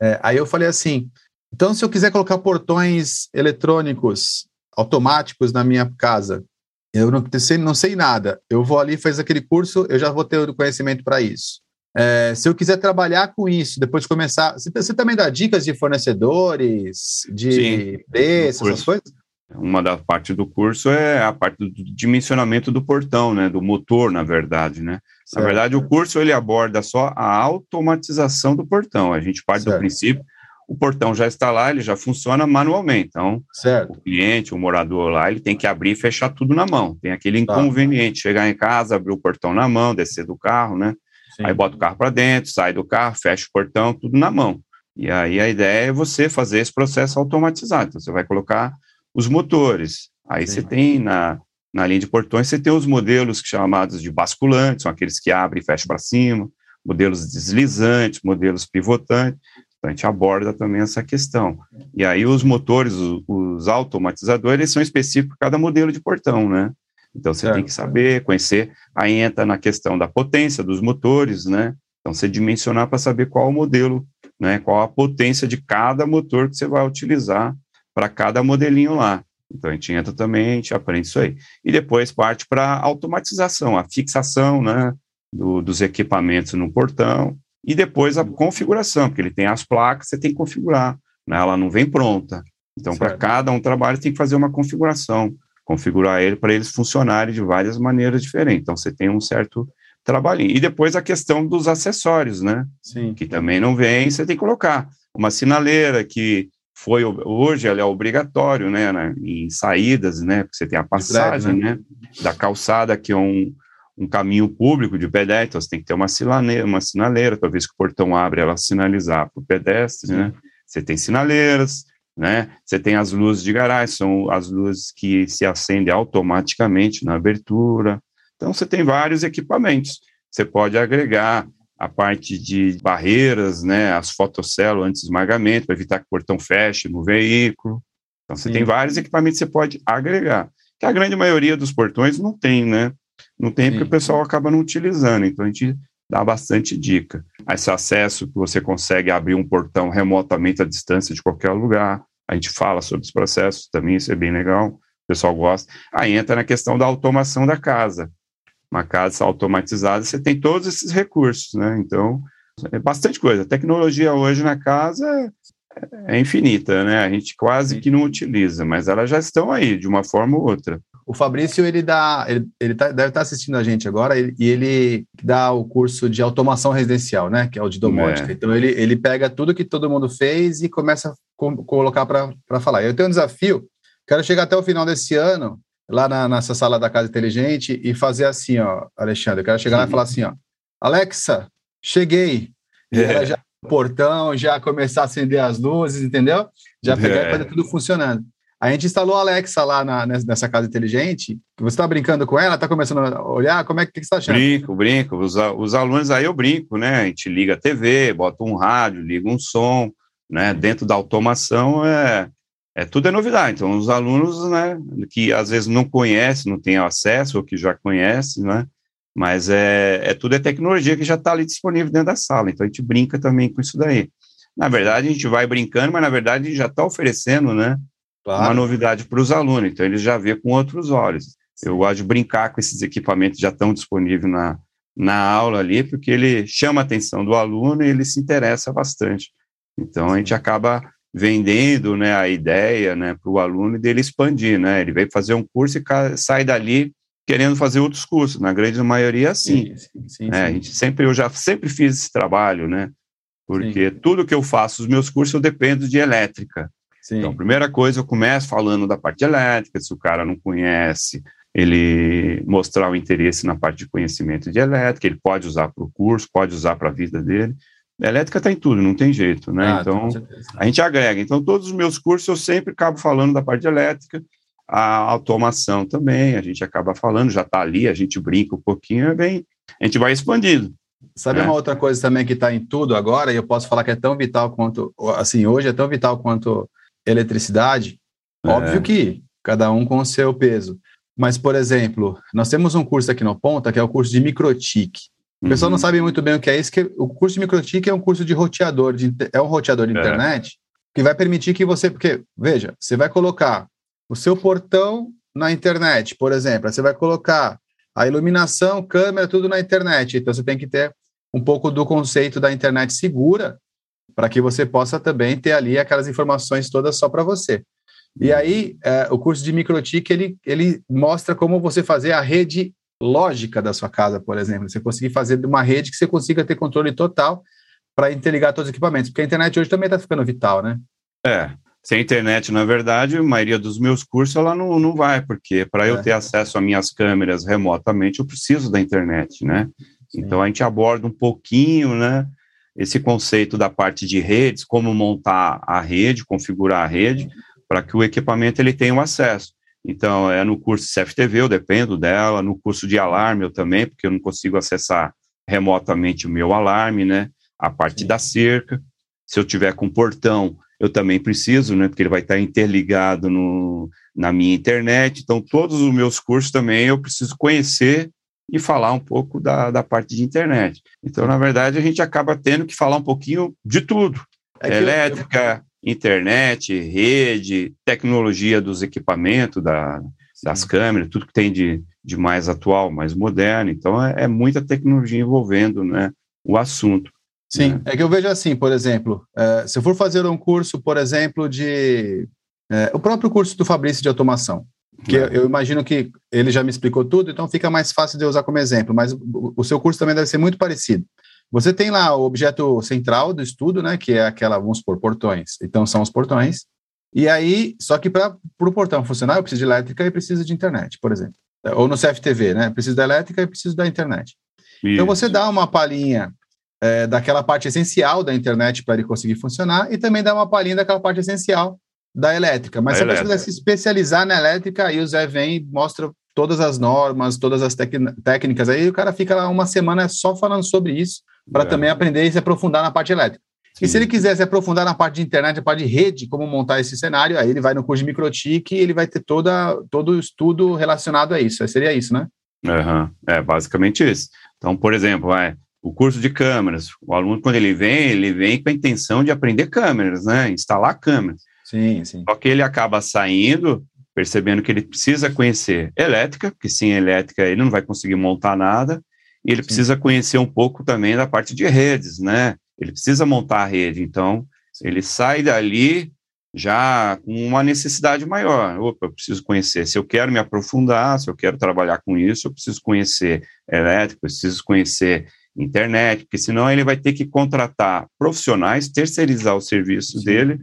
É. É, aí eu falei assim: então, se eu quiser colocar portões eletrônicos automáticos na minha casa, eu não sei, não sei nada, eu vou ali, faz aquele curso, eu já vou ter o conhecimento para isso. É, se eu quiser trabalhar com isso, depois de começar. Você, você também dá dicas de fornecedores, de preços, essas coisas? Uma da parte do curso é a parte do dimensionamento do portão, né, do motor, na verdade, né? Certo. Na verdade, o curso ele aborda só a automatização do portão. A gente parte certo. do princípio o portão já está lá, ele já funciona manualmente. Então, certo. o cliente, o morador lá, ele tem que abrir e fechar tudo na mão. Tem aquele tá. inconveniente, tá. chegar em casa, abrir o portão na mão, descer do carro, né? Sim. Aí bota o carro para dentro, sai do carro, fecha o portão, tudo na mão. E aí a ideia é você fazer esse processo automatizado. Então, você vai colocar os motores. Aí Sim. você tem na, na linha de portões, você tem os modelos chamados de basculantes, são aqueles que abrem e fecham para cima, modelos deslizantes, modelos pivotantes. Então, a gente aborda também essa questão. E aí os motores, os, os automatizadores, são específicos para cada modelo de portão, né? Então você tem que saber, conhecer, aí entra na questão da potência dos motores, né? Então você dimensionar para saber qual o modelo, né? Qual a potência de cada motor que você vai utilizar para cada modelinho lá. Então a gente entra também, a gente aprende isso aí. E depois parte para a automatização, a fixação, né? Do, dos equipamentos no portão e depois a configuração, porque ele tem as placas, você tem que configurar, né? Ela não vem pronta. Então, para cada um trabalho, tem que fazer uma configuração configurar ele para eles funcionarem de várias maneiras diferentes. Então, você tem um certo trabalhinho. E depois a questão dos acessórios, né? Sim. Que também não vem, você tem que colocar. Uma sinaleira que foi, hoje ela é obrigatório, né, né em saídas, né, porque você tem a passagem, né? né, da calçada, que é um, um caminho público de pedestre, então você tem que ter uma sinaleira, uma sinaleira, talvez que o portão abre, ela sinalizar para o pedestre, né? Você tem sinaleiras, né? Você tem as luzes de garagem, são as luzes que se acendem automaticamente na abertura. Então, você tem vários equipamentos. Você pode agregar a parte de barreiras, né, as fotocélulas anti-esmagamento, para evitar que o portão feche no veículo. Então, você Sim. tem vários equipamentos que você pode agregar. Que a grande maioria dos portões não tem, né? Não tem Sim. porque o pessoal acaba não utilizando. Então, a gente dá bastante dica. Esse acesso que você consegue abrir um portão remotamente à distância de qualquer lugar. A gente fala sobre os processos também, isso é bem legal, o pessoal gosta. Aí entra na questão da automação da casa. Uma casa automatizada, você tem todos esses recursos, né? Então, é bastante coisa. A tecnologia hoje na casa é infinita, né? A gente quase que não utiliza, mas elas já estão aí, de uma forma ou outra. O Fabrício, ele dá, ele, ele tá, deve estar tá assistindo a gente agora, ele, e ele dá o curso de automação residencial, né? Que é o de domótica. É. Então, ele, ele pega tudo que todo mundo fez e começa a co colocar para falar. Eu tenho um desafio, quero chegar até o final desse ano, lá na, nessa sala da Casa Inteligente, e fazer assim, ó, Alexandre. Eu quero chegar Sim. lá e falar assim, ó, Alexa, cheguei. E é. já portão, já começar a acender as luzes, entendeu? Já pegar é. e fazer tudo funcionando. A gente instalou a Alexa lá na, nessa casa inteligente. Você está brincando com ela? Está começando a olhar? Como é que, que você está achando? Brinco, brinco. Os, os alunos aí eu brinco, né? A gente liga a TV, bota um rádio, liga um som, né? Dentro da automação é, é tudo é novidade. Então, os alunos, né, que às vezes não conhecem, não têm acesso, ou que já conhecem, né? Mas é, é tudo é tecnologia que já está ali disponível dentro da sala. Então, a gente brinca também com isso daí. Na verdade, a gente vai brincando, mas na verdade a gente já está oferecendo, né? Claro. uma novidade para os alunos, então eles já vê com outros olhos. Eu gosto de brincar com esses equipamentos já estão disponíveis na, na aula ali, porque ele chama a atenção do aluno e ele se interessa bastante. Então a gente acaba vendendo né, a ideia né, para o aluno dele expandir, né? Ele veio fazer um curso e sai dali querendo fazer outros cursos. Na grande maioria, sim. sim, sim, é, sim. A gente sempre, eu já sempre fiz esse trabalho, né? Porque tudo que eu faço, os meus cursos, eu dependo de elétrica. Sim. Então, primeira coisa, eu começo falando da parte elétrica, se o cara não conhece, ele mostrar o interesse na parte de conhecimento de elétrica, ele pode usar para o curso, pode usar para a vida dele. A elétrica está em tudo, não tem jeito, né? Ah, então, a gente agrega. Então, todos os meus cursos eu sempre acabo falando da parte elétrica, a automação também, a gente acaba falando, já está ali, a gente brinca um pouquinho, é bem, a gente vai expandindo. Sabe é. uma outra coisa também que está em tudo agora, e eu posso falar que é tão vital quanto, assim, hoje é tão vital quanto eletricidade? É. Óbvio que cada um com o seu peso. Mas, por exemplo, nós temos um curso aqui no Ponta, que é o curso de microtique. O pessoal não uhum. sabe muito bem o que é isso, que o curso de microtique é um curso de roteador, de, é um roteador de é. internet, que vai permitir que você, porque, veja, você vai colocar o seu portão na internet, por exemplo, você vai colocar a iluminação, câmera, tudo na internet, então você tem que ter um pouco do conceito da internet segura, para que você possa também ter ali aquelas informações todas só para você. E aí, é, o curso de microtique, ele, ele mostra como você fazer a rede lógica da sua casa, por exemplo. Você conseguir fazer uma rede que você consiga ter controle total para interligar todos os equipamentos. Porque a internet hoje também está ficando vital, né? É. Sem internet, na verdade, a maioria dos meus cursos ela não, não vai, porque para eu é. ter acesso às minhas câmeras remotamente, eu preciso da internet, né? Sim. Então a gente aborda um pouquinho, né? Esse conceito da parte de redes, como montar a rede, configurar a rede, para que o equipamento ele tenha o acesso. Então, é no curso CFTV, eu dependo dela, no curso de alarme eu também, porque eu não consigo acessar remotamente o meu alarme, né? A parte Sim. da cerca. Se eu tiver com portão, eu também preciso, né? Porque ele vai estar interligado no, na minha internet. Então, todos os meus cursos também eu preciso conhecer e falar um pouco da, da parte de internet. Então, na verdade, a gente acaba tendo que falar um pouquinho de tudo. É Elétrica, eu internet, rede, tecnologia dos equipamentos, da, das câmeras, tudo que tem de, de mais atual, mais moderno. Então, é, é muita tecnologia envolvendo né, o assunto. Sim, né? é que eu vejo assim, por exemplo, é, se eu for fazer um curso, por exemplo, de. É, o próprio curso do Fabrício de automação, que eu, eu, imagino que ele já me explicou tudo, então fica mais fácil de eu usar como exemplo, mas o, seu curso também deve ser muito parecido. Você tem lá o objeto central do estudo, né, que é aquela, vamos supor, portões. Então, são os portões. E aí, só que para o portão funcionar, eu preciso de elétrica e preciso de internet, por exemplo. Ou no CFTV, né? Preciso da elétrica e preciso da internet. Isso. Então, você dá uma palhinha é, daquela parte essencial da internet para ele conseguir funcionar e também dá uma palhinha daquela parte essencial da elétrica. Mas a se elétrica. você quiser se especializar na elétrica, aí o Zé vem e mostra todas as normas, todas as técnicas. Aí o cara fica lá uma semana só falando sobre isso para é. também aprender e se aprofundar na parte elétrica. Sim. E se ele quiser se aprofundar na parte de internet, na parte de rede, como montar esse cenário, aí ele vai no curso de microtique e ele vai ter toda, todo o estudo relacionado a isso. Aí seria isso, né? Uhum. É basicamente isso. Então, por exemplo, é, o curso de câmeras, o aluno, quando ele vem, ele vem com a intenção de aprender câmeras, né? Instalar câmeras. Sim, sim. Só que ele acaba saindo percebendo que ele precisa conhecer elétrica, porque sem elétrica ele não vai conseguir montar nada, e ele Sim. precisa conhecer um pouco também da parte de redes, né? Ele precisa montar a rede, então ele sai dali já com uma necessidade maior. Opa, eu preciso conhecer. Se eu quero me aprofundar, se eu quero trabalhar com isso, eu preciso conhecer elétrico, preciso conhecer internet, porque senão ele vai ter que contratar profissionais, terceirizar o serviço sim. dele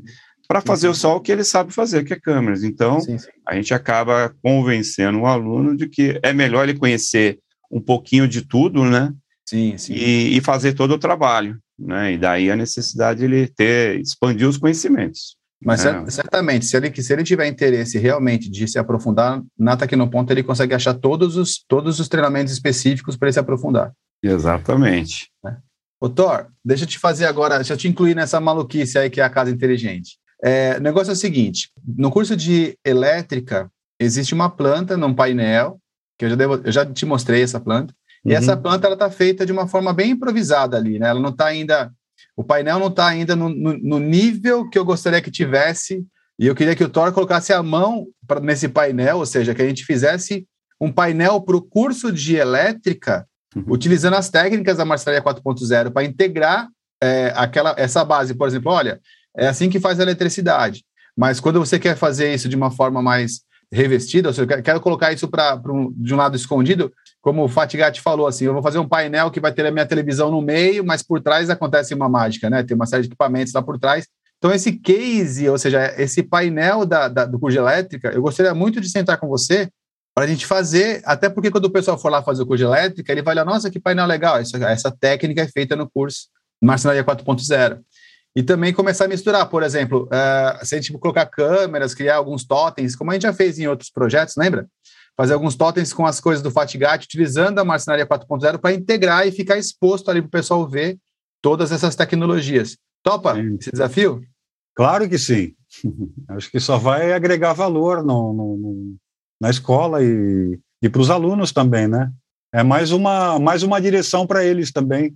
para fazer só o que ele sabe fazer, que é câmeras. Então, sim, sim. a gente acaba convencendo o aluno de que é melhor ele conhecer um pouquinho de tudo, né? Sim, sim. E, e fazer todo o trabalho, né? E daí a necessidade de ele ter, expandir os conhecimentos. Mas é. certamente, se ele, se ele tiver interesse realmente de se aprofundar na Tecnoponto, ele consegue achar todos os, todos os treinamentos específicos para ele se aprofundar. Exatamente. É. Ô, Thor, deixa eu te fazer agora, deixa eu te incluir nessa maluquice aí que é a casa inteligente. É, o negócio é o seguinte: no curso de elétrica, existe uma planta num painel que eu já, devo, eu já te mostrei essa planta. Uhum. E essa planta ela está feita de uma forma bem improvisada ali, né? Ela não está ainda, o painel não está ainda no, no, no, nível que eu gostaria que tivesse. E eu queria que o Thor colocasse a mão pra, nesse painel, ou seja, que a gente fizesse um painel para o curso de elétrica, uhum. utilizando as técnicas da marcenaria 4.0 para integrar é, aquela essa base. Por exemplo, olha, é assim que faz a eletricidade. Mas quando você quer fazer isso de uma forma mais revestida, ou seja, eu quero colocar isso para um, de um lado escondido, como o Fatigati falou, assim, eu vou fazer um painel que vai ter a minha televisão no meio, mas por trás acontece uma mágica, né? Tem uma série de equipamentos lá por trás. Então, esse case, ou seja, esse painel da, da do curso elétrica, eu gostaria muito de sentar com você para a gente fazer, até porque quando o pessoal for lá fazer o curso elétrica, ele vai olhar, nossa, que painel legal, essa, essa técnica é feita no curso Marcenaria 4.0 e também começar a misturar, por exemplo, uh, se a gente colocar câmeras, criar alguns totens, como a gente já fez em outros projetos, lembra? fazer alguns totens com as coisas do Fatigat, utilizando a marcenaria 4.0 para integrar e ficar exposto ali para o pessoal ver todas essas tecnologias. Topa sim. esse desafio? Claro que sim. Acho que só vai agregar valor no, no, no na escola e, e para os alunos também, né? É mais uma, mais uma direção para eles também.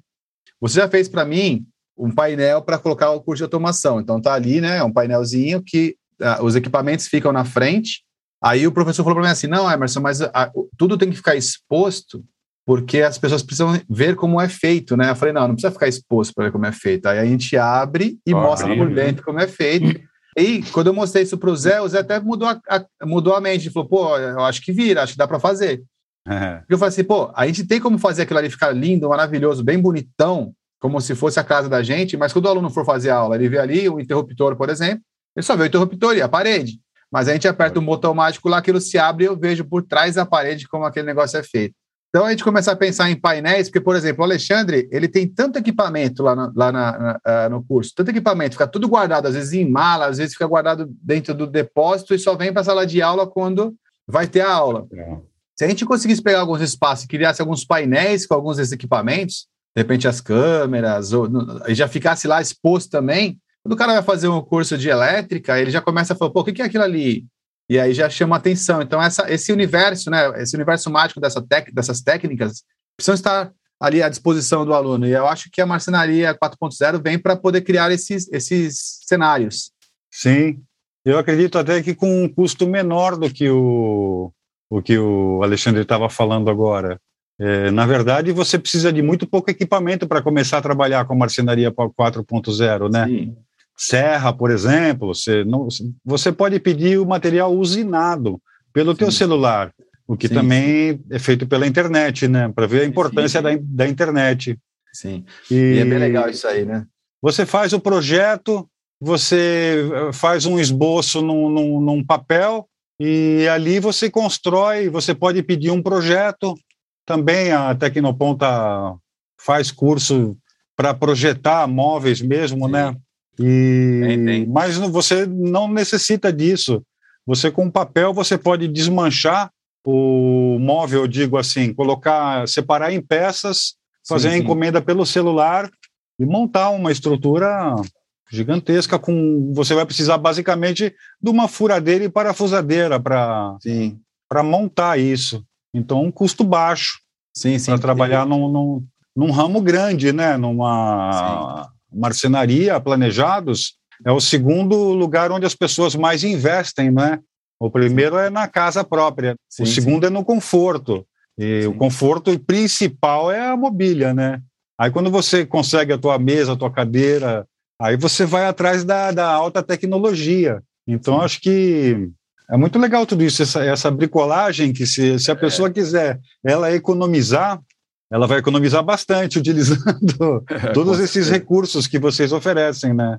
Você já fez para mim um painel para colocar o curso de automação. Então tá ali, né? É um painelzinho que uh, os equipamentos ficam na frente. Aí o professor falou para mim assim: não, Emerson, mas uh, tudo tem que ficar exposto porque as pessoas precisam ver como é feito, né? Eu falei, não, não precisa ficar exposto para ver como é feito. Aí a gente abre e mostra por dentro como é feito. E quando eu mostrei isso para o Zé, o Zé até mudou a, a, mudou a mente. Ele falou, pô, eu acho que vira, acho que dá para fazer. É. Eu falei assim, pô, a gente tem como fazer aquilo ali ficar lindo, maravilhoso, bem bonitão, como se fosse a casa da gente, mas quando o aluno for fazer aula, ele vê ali o interruptor, por exemplo, ele só vê o interruptor e a parede. Mas a gente aperta um botão mágico lá, aquilo se abre e eu vejo por trás da parede como aquele negócio é feito. Então a gente começa a pensar em painéis, porque, por exemplo, o Alexandre, ele tem tanto equipamento lá, na, lá na, na, uh, no curso, tanto equipamento, fica tudo guardado, às vezes em mala, às vezes fica guardado dentro do depósito e só vem para a sala de aula quando vai ter a aula. Se a gente conseguisse pegar alguns espaços e criasse alguns painéis com alguns desses equipamentos, de repente as câmeras, ou, e já ficasse lá exposto também, quando o cara vai fazer um curso de elétrica, ele já começa a falar, pô, o que é aquilo ali? E aí já chama atenção. Então, essa, esse universo, né, esse universo mágico dessa tec, dessas técnicas, precisam estar ali à disposição do aluno. E eu acho que a marcenaria 4.0 vem para poder criar esses, esses cenários. Sim, eu acredito até que com um custo menor do que o, o que o Alexandre estava falando agora. É, na verdade, você precisa de muito pouco equipamento para começar a trabalhar com marcenaria 4.0, né? Sim serra, por exemplo, você, não, você pode pedir o material usinado pelo sim. teu celular, o que sim, também é feito pela internet, né? Para ver a importância da, da internet. Sim. E, e, é bem legal isso aí, né? Você faz o projeto, você eh, faz um esboço num, num, num papel e ali você constrói, você pode pedir um projeto. Também a Tecnoponta faz curso para projetar móveis mesmo, né? E, mas você não necessita disso. Você com papel você pode desmanchar o móvel, digo assim, colocar, separar em peças, fazer sim, a encomenda sim. pelo celular e montar uma estrutura gigantesca com você vai precisar basicamente de uma furadeira e parafusadeira para para montar isso. Então um custo baixo. Sim, sim. Para trabalhar num, num, num, ramo grande, né? Numa marcenaria planejados, é o segundo lugar onde as pessoas mais investem, né? O primeiro é na casa própria, sim, o segundo sim. é no conforto. E sim. o conforto principal é a mobília, né? Aí quando você consegue a tua mesa, a tua cadeira, aí você vai atrás da, da alta tecnologia. Então acho que é muito legal tudo isso, essa, essa bricolagem que se, se a é. pessoa é. quiser ela economizar, ela vai economizar bastante utilizando é, todos esses recursos que vocês oferecem, né?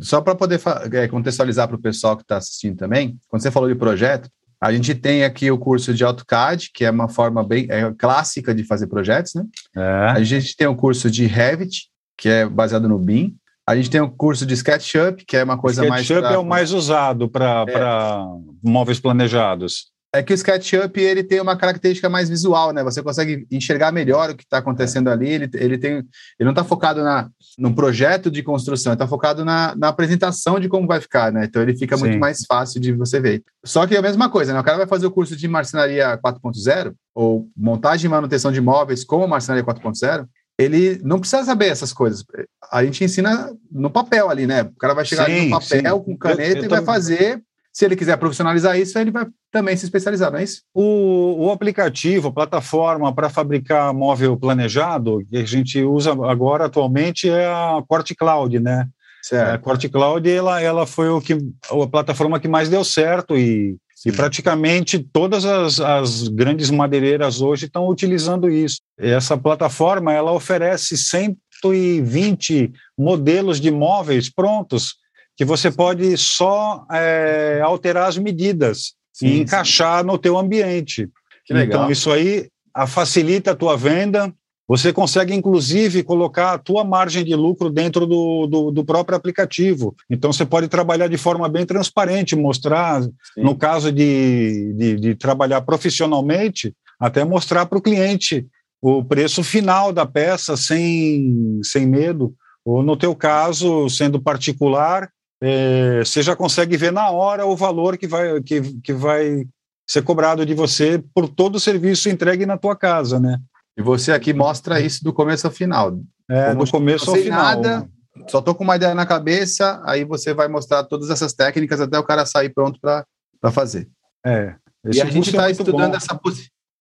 Só para poder é, contextualizar para o pessoal que está assistindo também, quando você falou de projeto, a gente tem aqui o curso de AutoCAD, que é uma forma bem é, clássica de fazer projetos, né? É. A gente tem o curso de Revit, que é baseado no BIM. A gente tem o curso de SketchUp, que é uma coisa SketchUp mais... SketchUp é o mais usado para é. móveis planejados. É que o SketchUp ele tem uma característica mais visual, né? Você consegue enxergar melhor o que está acontecendo ali. Ele, ele, tem, ele não está focado na, no projeto de construção, ele está focado na, na apresentação de como vai ficar, né? Então ele fica Sim. muito mais fácil de você ver. Só que é a mesma coisa, né? O cara vai fazer o curso de marcenaria 4.0 ou montagem e manutenção de imóveis com a marcenaria 4.0, ele não precisa saber essas coisas. A gente ensina no papel ali, né? O cara vai chegar sim, ali no papel sim. com caneta eu, eu e vai fazer se ele quiser profissionalizar isso, ele vai também se especializar, não é isso? O, o aplicativo, a plataforma para fabricar móvel planejado, que a gente usa agora atualmente é a Corte Cloud, né? Certo. A Corte Cloud ela, ela foi o que, a plataforma que mais deu certo e, e praticamente todas as, as grandes madeireiras hoje estão utilizando isso. Essa plataforma ela oferece 120 modelos de móveis prontos que você pode só é, alterar as medidas sim, e encaixar sim. no teu ambiente. Que legal. Então, isso aí facilita a tua venda, Você consegue, inclusive, colocar a tua margem de lucro dentro do, do, do próprio aplicativo. Então, você pode trabalhar de forma bem transparente, mostrar, Sim. no caso de, de, de trabalhar profissionalmente, até mostrar para o cliente o preço final da peça sem, sem medo. Ou, no teu caso, sendo particular, é, você já consegue ver na hora o valor que vai, que, que vai ser cobrado de você por todo o serviço entregue na tua casa, né? E você aqui mostra isso do começo ao final. É, Como do começo ao final. Nada, só tô com uma ideia na cabeça, aí você vai mostrar todas essas técnicas até o cara sair pronto para fazer. É. E a gente está é estudando essa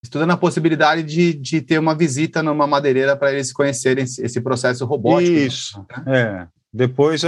estudando a possibilidade de, de ter uma visita numa madeireira para eles conhecerem esse, esse processo robótico. Isso. Né? É. Depois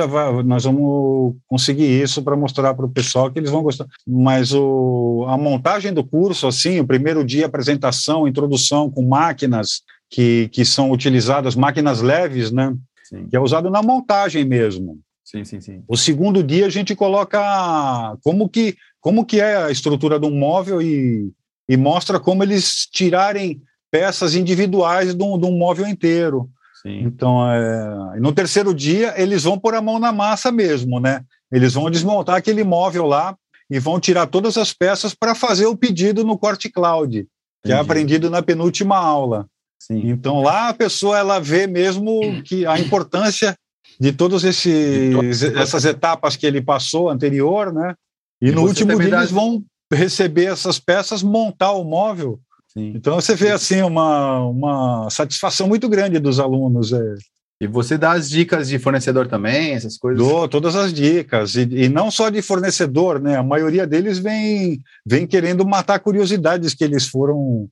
nós vamos conseguir isso para mostrar para o pessoal que eles vão gostar. Mas o, a montagem do curso, assim, o primeiro dia, apresentação, introdução com máquinas que, que são utilizadas, máquinas leves, né? Sim. Que é usado na montagem mesmo. Sim, sim, sim. O segundo dia a gente coloca como que, como que é a estrutura de um móvel e, e mostra como eles tirarem peças individuais de um, de um móvel inteiro. Sim. Então, é... no terceiro dia, eles vão pôr a mão na massa mesmo, né? Eles vão desmontar aquele móvel lá e vão tirar todas as peças para fazer o pedido no Corte Cloud, Entendi. que é aprendido na penúltima aula. Sim. Então, lá a pessoa ela vê mesmo que a importância de todas essas etapas que ele passou anterior, né? E, e no último dia eles vão receber essas peças, montar o móvel Sim. Então você vê assim uma, uma satisfação muito grande dos alunos. É. E você dá as dicas de fornecedor também, essas coisas? Dou todas as dicas, e, e, não só de fornecedor, né? A maioria deles vem, vem querendo matar curiosidades que eles foram,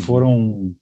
foram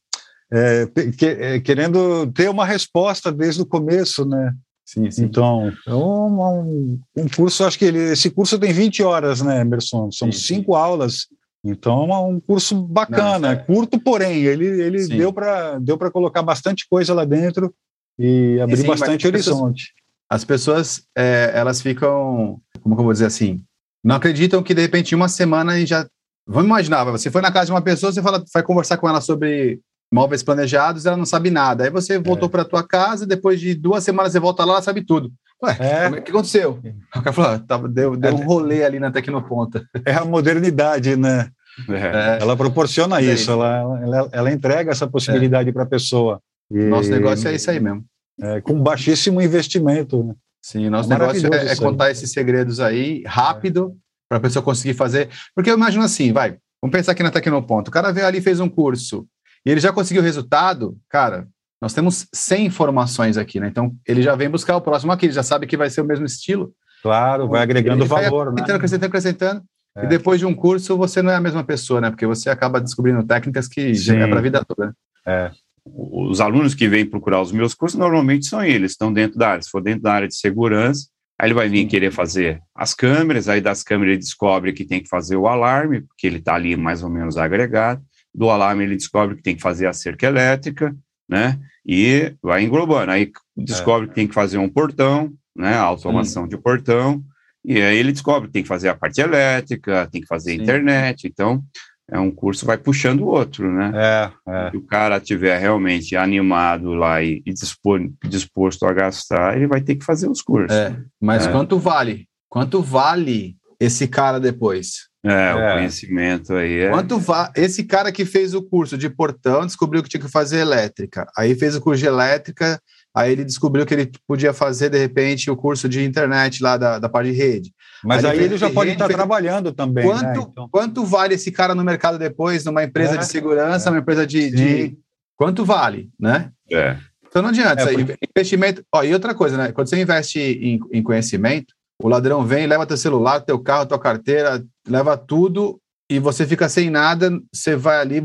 é, que, é, querendo ter uma resposta desde o começo, né? Sim, sim. Então, é um, um, curso, acho que ele, esse curso tem 20 horas, né, Emerson? São sim, cinco sim. aulas então é um curso bacana, é curto, porém, ele, ele deu para deu colocar bastante coisa lá dentro e abrir sim, bastante horizonte. As pessoas, é, elas ficam, como que eu vou dizer assim, não acreditam que de repente em uma semana e já. Vamos imaginar, você foi na casa de uma pessoa, você fala, vai conversar com ela sobre móveis planejados, ela não sabe nada. Aí você voltou é. para tua casa, depois de duas semanas você volta lá, ela sabe tudo. Ué, é. o que aconteceu? O cara falou, tava, deu, deu é. um rolê ali na Tecnoponta. É a modernidade, né? É. Ela proporciona é isso, ela, ela, ela, entrega essa possibilidade para a pessoa. E, nosso negócio é isso aí mesmo. É, com baixíssimo investimento. Né? Sim, nosso é negócio é, é contar esses segredos aí rápido para a pessoa conseguir fazer. Porque eu imagino assim, vai, vamos pensar aqui na Tecnoponto. O cara veio ali fez um curso e ele já conseguiu o resultado, cara, nós temos 100 informações aqui, né? Então, ele já vem buscar o próximo aqui, ele já sabe que vai ser o mesmo estilo. Claro, vai agregando valor, vai acrescentando, né? Acrescentando, acrescentando. É. E depois de um curso, você não é a mesma pessoa, né? Porque você acaba descobrindo técnicas que Sim. já é para a vida toda. Né? É. Os alunos que vêm procurar os meus cursos, normalmente são eles, estão dentro da área. Se for dentro da área de segurança, aí ele vai vir Sim. querer fazer as câmeras, aí das câmeras ele descobre que tem que fazer o alarme, porque ele está ali mais ou menos agregado. Do alarme ele descobre que tem que fazer a cerca elétrica, né? E vai englobando. Aí descobre é. que tem que fazer um portão, né? A automação Sim. de portão e aí ele descobre que tem que fazer a parte elétrica, tem que fazer a internet. Então, é um curso vai puxando o outro, né? É, é. Se o cara tiver realmente animado lá e, e dispor, disposto a gastar, ele vai ter que fazer os cursos. É, mas é. quanto vale? Quanto vale esse cara depois? É, é. o conhecimento aí é. Quanto va esse cara que fez o curso de portão descobriu que tinha que fazer elétrica, aí fez o curso de elétrica, Aí ele descobriu que ele podia fazer, de repente, o curso de internet lá da, da parte de rede. Mas aí, aí ele já pode estar fez... trabalhando também. Quanto, né? então... quanto vale esse cara no mercado depois, numa empresa é, de segurança, é. uma empresa de, de, Quanto vale, né? É. Então não adianta. É, porque... Investimento. Ó, e outra coisa, né? Quando você investe em, em conhecimento, o ladrão vem, leva teu celular, teu carro, tua carteira, leva tudo e você fica sem nada, você vai ali,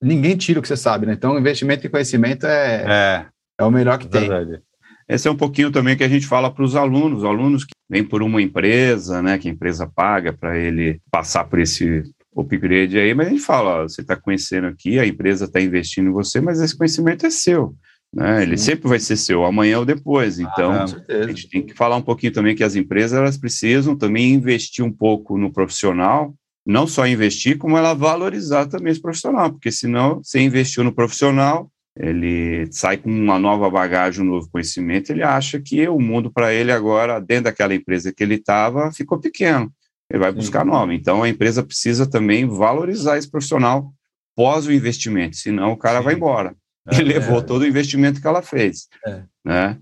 ninguém tira o que você sabe, né? Então, investimento em conhecimento é, é. É o melhor que tem. Esse é um pouquinho também que a gente fala para os alunos, alunos que vêm por uma empresa, né, que a empresa paga para ele passar por esse upgrade aí, mas a gente fala, ó, você está conhecendo aqui, a empresa está investindo em você, mas esse conhecimento é seu. Né? Ele sempre vai ser seu, amanhã ou depois. Ah, então, ah, a gente tem que falar um pouquinho também que as empresas elas precisam também investir um pouco no profissional, não só investir, como ela valorizar também esse profissional, porque senão você investiu no profissional, ele sai com uma nova bagagem, um novo conhecimento, ele acha que o mundo para ele agora, dentro daquela empresa que ele estava, ficou pequeno. Ele vai buscar nova. Então a empresa precisa também valorizar esse profissional pós o investimento, senão o cara Sim. vai embora. É, ele levou é. todo o investimento que ela fez. É. Né?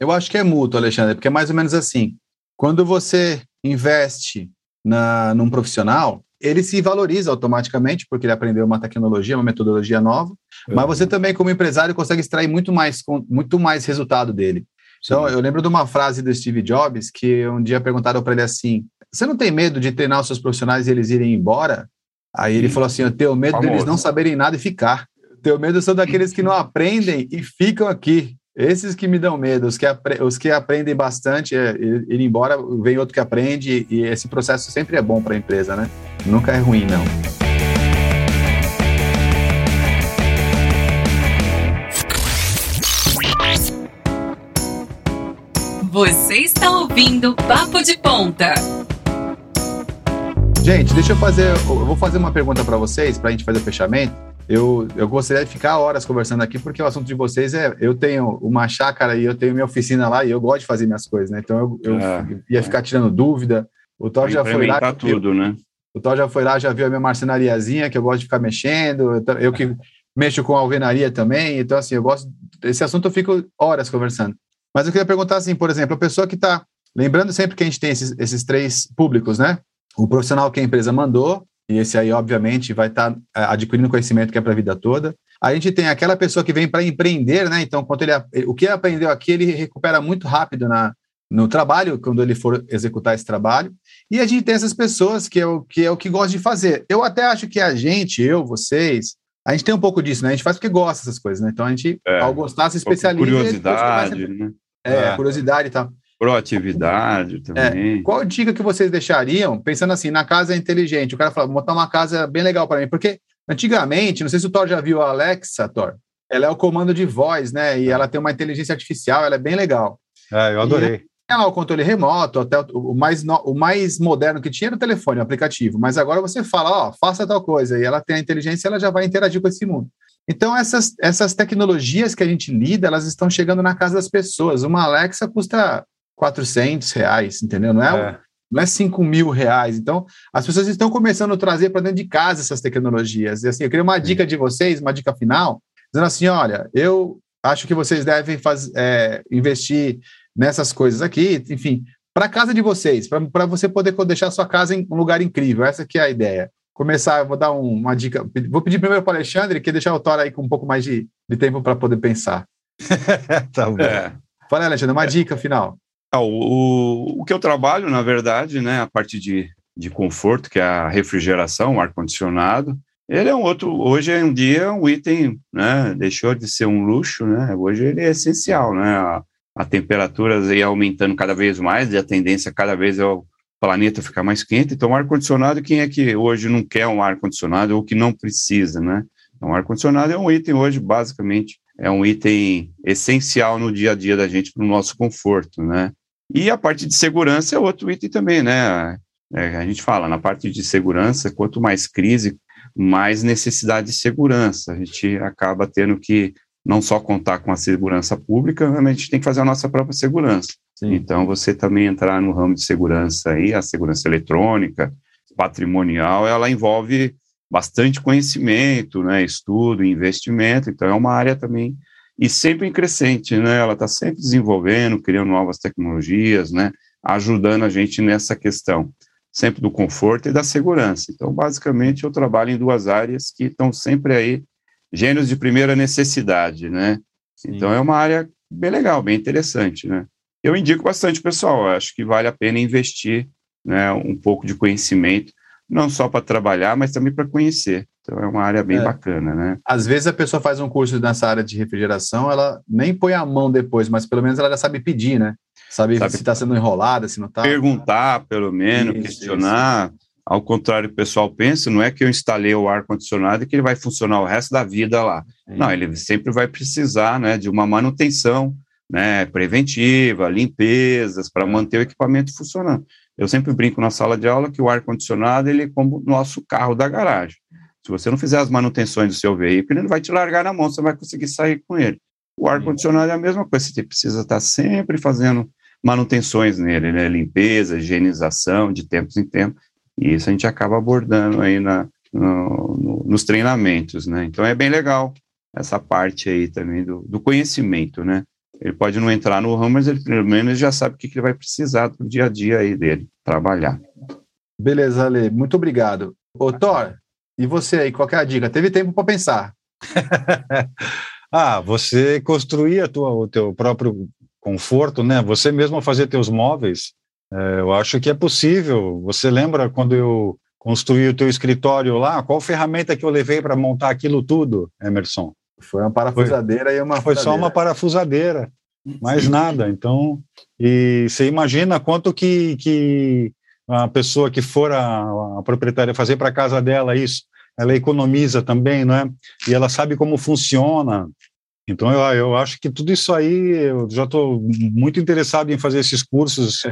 Eu acho que é mútuo, Alexandre, porque é mais ou menos assim. Quando você investe na, num profissional, ele se valoriza automaticamente, porque ele aprendeu uma tecnologia, uma metodologia nova, uhum. mas você também, como empresário, consegue extrair muito mais, muito mais resultado dele. Então, Sim. eu lembro de uma frase do Steve Jobs, que um dia perguntaram para ele assim, você não tem medo de treinar os seus profissionais e eles irem embora? Aí ele falou assim, eu tenho medo Famoso. deles não saberem nada e ficar. Tenho medo são daqueles que não aprendem e ficam aqui. Esses que me dão medo, os que, os que aprendem bastante, é, ir embora, vem outro que aprende, e esse processo sempre é bom para a empresa, né? Nunca é ruim, não. Você está ouvindo Papo de Ponta. Gente, deixa eu fazer. Eu vou fazer uma pergunta para vocês, para a gente fazer o fechamento. Eu, eu gostaria de ficar horas conversando aqui, porque o assunto de vocês é. Eu tenho uma chácara e eu tenho minha oficina lá e eu gosto de fazer minhas coisas, né? Então eu, eu é, ia ficar tirando dúvida. O Thor já foi lá. tudo, né? O Thor já foi lá, já viu a minha marcenariazinha, que eu gosto de ficar mexendo. Eu que mexo com alvenaria também. Então, assim, eu gosto. Esse assunto eu fico horas conversando. Mas eu queria perguntar assim, por exemplo, a pessoa que está. Lembrando sempre que a gente tem esses, esses três públicos, né? O profissional que a empresa mandou, e esse aí, obviamente, vai estar tá é, adquirindo conhecimento que é para a vida toda. A gente tem aquela pessoa que vem para empreender, né? Então, quando ele, o que ele aprendeu aqui, ele recupera muito rápido na, no trabalho, quando ele for executar esse trabalho. E a gente tem essas pessoas que é o que, é o que gosta de fazer. Eu até acho que a gente, eu, vocês, a gente tem um pouco disso, né? A gente faz porque gosta dessas coisas, né? Então, a gente, é, ao gostar, se especializa. Curiosidade, né? É, é, curiosidade e tal. Proatividade também. É, qual dica que vocês deixariam, pensando assim, na casa inteligente? O cara fala, vou botar uma casa bem legal para mim, porque antigamente, não sei se o Thor já viu a Alexa, Thor, ela é o comando de voz, né? E ela tem uma inteligência artificial, ela é bem legal. É, eu adorei. É lá o controle remoto, até o mais, no, o mais moderno que tinha era o telefone, o aplicativo. Mas agora você fala, ó, faça tal coisa, e ela tem a inteligência, ela já vai interagir com esse mundo. Então, essas, essas tecnologias que a gente lida, elas estão chegando na casa das pessoas. Uma Alexa custa 400 reais, entendeu? Não é, é. Não é 5 mil reais. Então, as pessoas estão começando a trazer para dentro de casa essas tecnologias. E assim, eu queria uma dica de vocês, uma dica final, dizendo assim: olha, eu acho que vocês devem faz, é, investir nessas coisas aqui, enfim, para casa de vocês, para você poder deixar sua casa em um lugar incrível. Essa que é a ideia. Começar, vou dar um, uma dica. Vou pedir primeiro para o Alexandre, que deixar o Thor aí com um pouco mais de, de tempo para poder pensar. tá bom. É. Fala, Alexandre, uma dica final. Ah, o, o que eu trabalho, na verdade, né, a parte de, de conforto, que é a refrigeração, o ar-condicionado, ele é um outro, hoje é um dia um item, né, deixou de ser um luxo, né, hoje ele é essencial, né, a, a temperatura aumentando cada vez mais, e a tendência cada vez é o planeta ficar mais quente, então ar-condicionado, quem é que hoje não quer um ar-condicionado ou que não precisa, né, então, ar-condicionado é um item hoje, basicamente, é um item essencial no dia a dia da gente para o nosso conforto, né? E a parte de segurança é outro item também, né? É, a gente fala, na parte de segurança, quanto mais crise, mais necessidade de segurança. A gente acaba tendo que não só contar com a segurança pública, mas a gente tem que fazer a nossa própria segurança. Sim. Então, você também entrar no ramo de segurança aí, a segurança eletrônica, patrimonial, ela envolve bastante conhecimento, né, estudo, investimento, então é uma área também e sempre em crescente, né? Ela está sempre desenvolvendo, criando novas tecnologias, né? Ajudando a gente nessa questão, sempre do conforto e da segurança. Então, basicamente, eu trabalho em duas áreas que estão sempre aí, gêneros de primeira necessidade, né? Sim. Então, é uma área bem legal, bem interessante, né? Eu indico bastante, pessoal, acho que vale a pena investir né, um pouco de conhecimento, não só para trabalhar, mas também para conhecer. Então é uma área bem é. bacana, né? Às vezes a pessoa faz um curso nessa área de refrigeração, ela nem põe a mão depois, mas pelo menos ela já sabe pedir, né? Sabe, sabe se está sendo enrolada, se não está. Perguntar, pelo menos, isso, questionar. Isso. Ao contrário, o pessoal pensa, não é que eu instalei o ar-condicionado e que ele vai funcionar o resto da vida lá. Sim. Não, ele sempre vai precisar né, de uma manutenção né, preventiva, limpezas, para é. manter o equipamento funcionando. Eu sempre brinco na sala de aula que o ar-condicionado ele é como o nosso carro da garagem. Se você não fizer as manutenções do seu veículo, ele vai te largar na mão, você vai conseguir sair com ele. O ar-condicionado é a mesma coisa, você precisa estar sempre fazendo manutenções nele, né? limpeza, higienização de tempos em tempos, e isso a gente acaba abordando aí na, no, no, nos treinamentos, né? Então é bem legal essa parte aí também do, do, conhecimento, né? Ele pode não entrar no ramo, mas ele pelo menos já sabe o que, que ele vai precisar do dia a dia aí dele, trabalhar. Beleza, Ale, muito obrigado. Ô, Thor, e você aí, qual é a dica? Teve tempo para pensar. ah, você construir tua, o teu próprio conforto, né? Você mesmo fazer teus móveis, é, eu acho que é possível. Você lembra quando eu construí o teu escritório lá? Qual ferramenta que eu levei para montar aquilo tudo, Emerson? Foi uma parafusadeira foi, e uma Foi só uma parafusadeira, mais nada. Então, e você imagina quanto que, que a pessoa que for a, a proprietária fazer para a casa dela isso, ela economiza também, não é? E ela sabe como funciona. Então, eu, eu acho que tudo isso aí, eu já estou muito interessado em fazer esses cursos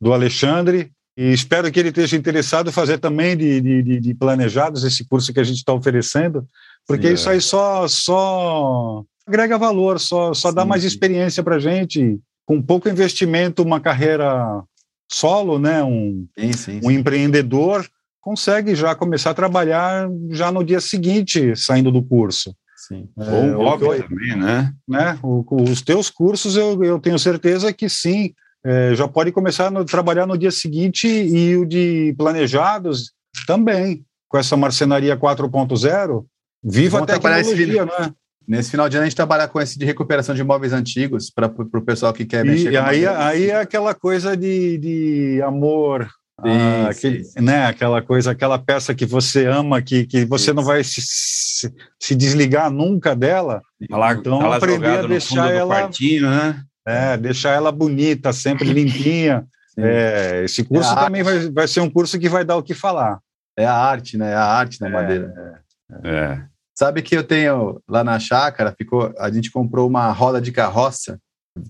do Alexandre e espero que ele esteja interessado em fazer também de, de, de planejados esse curso que a gente está oferecendo, porque isso é. aí só, só agrega valor, só, só dá mais experiência para a gente. Com pouco investimento, uma carreira solo, né, um, sim, sim, um empreendedor, consegue já começar a trabalhar já no dia seguinte, saindo do curso. Sim. É, Ou óbvio também, né? né? O, os teus cursos, eu, eu tenho certeza que sim, é, já pode começar a trabalhar no dia seguinte e o de planejados também, com essa marcenaria 4.0, viva a tecnologia, né? Nesse final de ano a gente trabalha com esse de recuperação de imóveis antigos para o pessoal que quer mexer. E aí, aí é aquela coisa de, de amor, ah, aquele, né, aquela coisa, aquela peça que você ama, que, que você não vai se, se, se desligar nunca dela. Ela, então ela aprender a deixar ela, quartinho, né? É, deixar ela bonita, sempre limpinha. É, esse curso é também vai, vai ser um curso que vai dar o que falar. É a arte, né? É a arte da é, madeira. É. é. Sabe que eu tenho lá na chácara, ficou, a gente comprou uma roda de carroça,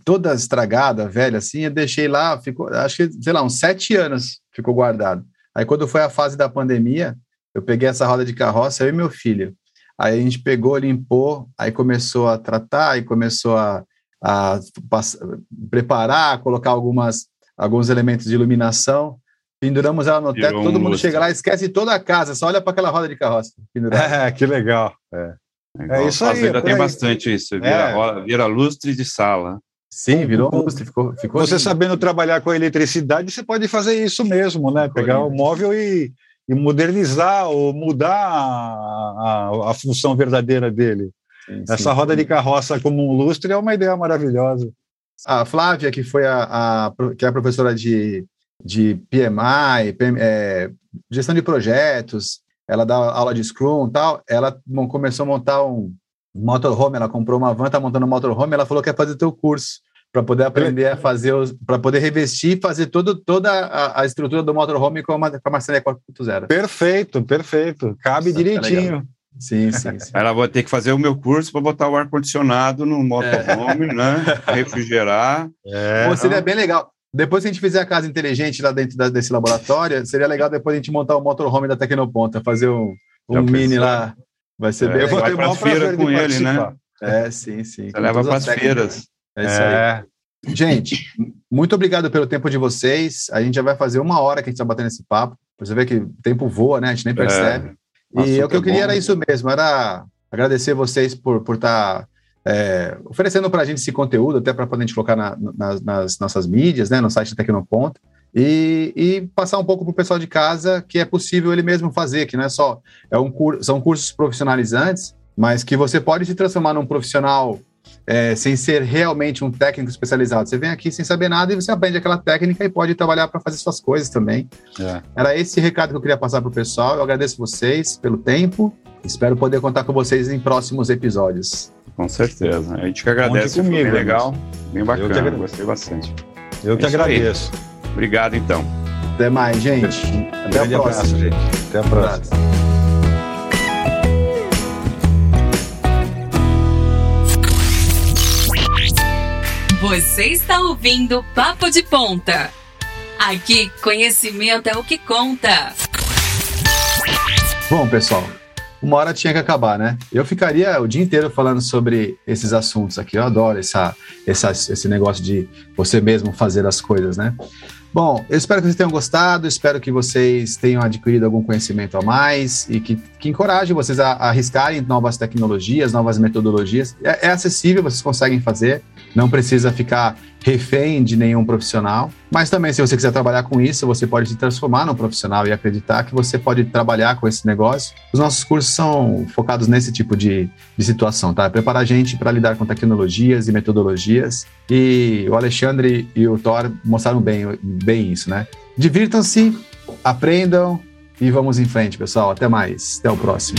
toda estragada, velha, assim, eu deixei lá, ficou, acho que, sei lá, uns sete anos ficou guardado. Aí quando foi a fase da pandemia, eu peguei essa roda de carroça, eu e meu filho. Aí a gente pegou, limpou, aí começou a tratar, aí começou a, a preparar, colocar algumas, alguns elementos de iluminação. Penduramos ela no teto, todo mundo lustre. chega lá, esquece toda a casa, só olha para aquela roda de carroça. É, que legal. É, é, é isso aí. Ainda tem aí. bastante isso, vira, é. roda, vira lustre de sala. Sim, virou lustre, ficou, ficou Você sabendo trabalhar com eletricidade, você pode fazer isso mesmo, né? Ficou Pegar lindo. o móvel e, e, modernizar ou mudar a, a, a função verdadeira dele. Sim, Essa sim, roda sim. de carroça como um lustre é uma ideia maravilhosa. A Flávia, que foi a, a que é a professora de de PMI, PM, é, gestão de projetos, ela dá aula de Scrum e tal, ela começou a montar um motorhome, ela comprou uma van, tá montando um motorhome, ela falou que ia fazer teu curso para poder aprender a fazer, para poder revestir e fazer todo, toda a, a, estrutura do motorhome com a, com a marcenaria 4.0. Perfeito, perfeito, cabe Nossa, direitinho. sim, sim, sim. Ela vai ter que fazer o meu curso para botar o ar-condicionado no motorhome, é. né? Refrigerar. É, Pô, seria bem legal. Depois que a gente fizer a casa inteligente lá dentro da, desse laboratório, seria legal depois a gente montar o motorhome da Tecnoponta, fazer um, um mini lá. Vai ser é, bem legal. Vai para feira com ele, né? É, sim, sim. Você leva para as feiras. É isso é. aí. Gente, muito obrigado pelo tempo de vocês. A gente já vai fazer uma hora que a gente está batendo esse papo. Você vê que o tempo voa, né? A gente nem percebe. É. E o que eu queria bom, era isso mesmo, era agradecer vocês por estar por tá é, oferecendo para a gente esse conteúdo, até para poder a gente colocar na, na, nas nossas mídias, né, no site da Tecnoponto, e, e passar um pouco para o pessoal de casa que é possível ele mesmo fazer, que não é só, é um cur, são cursos profissionalizantes, mas que você pode se transformar num profissional é, sem ser realmente um técnico especializado. Você vem aqui sem saber nada e você aprende aquela técnica e pode trabalhar para fazer suas coisas também. É. Era esse recado que eu queria passar para o pessoal. Eu agradeço vocês pelo tempo. Espero poder contar com vocês em próximos episódios. Com certeza. A gente que agradece. Comigo, bem legal, bem bacana. Gostei bastante. Eu que é agradeço. Aí. Obrigado, então. Até mais, gente. Até a próxima. Abraço, gente. Até a próxima. Você está ouvindo Papo de Ponta. Aqui, conhecimento é o que conta. Bom, pessoal, uma hora tinha que acabar, né? Eu ficaria o dia inteiro falando sobre esses assuntos aqui. Eu adoro essa, essa, esse negócio de você mesmo fazer as coisas, né? Bom, eu espero que vocês tenham gostado, espero que vocês tenham adquirido algum conhecimento a mais e que, que encoraje vocês a, a arriscarem novas tecnologias, novas metodologias. É, é acessível, vocês conseguem fazer, não precisa ficar refém de nenhum profissional. Mas também, se você quiser trabalhar com isso, você pode se transformar num profissional e acreditar que você pode trabalhar com esse negócio. Os nossos cursos são focados nesse tipo de, de situação, tá? Preparar a gente para lidar com tecnologias e metodologias. E o Alexandre e o Thor mostraram bem, bem isso, né? Divirtam-se, aprendam e vamos em frente, pessoal. Até mais. Até o próximo.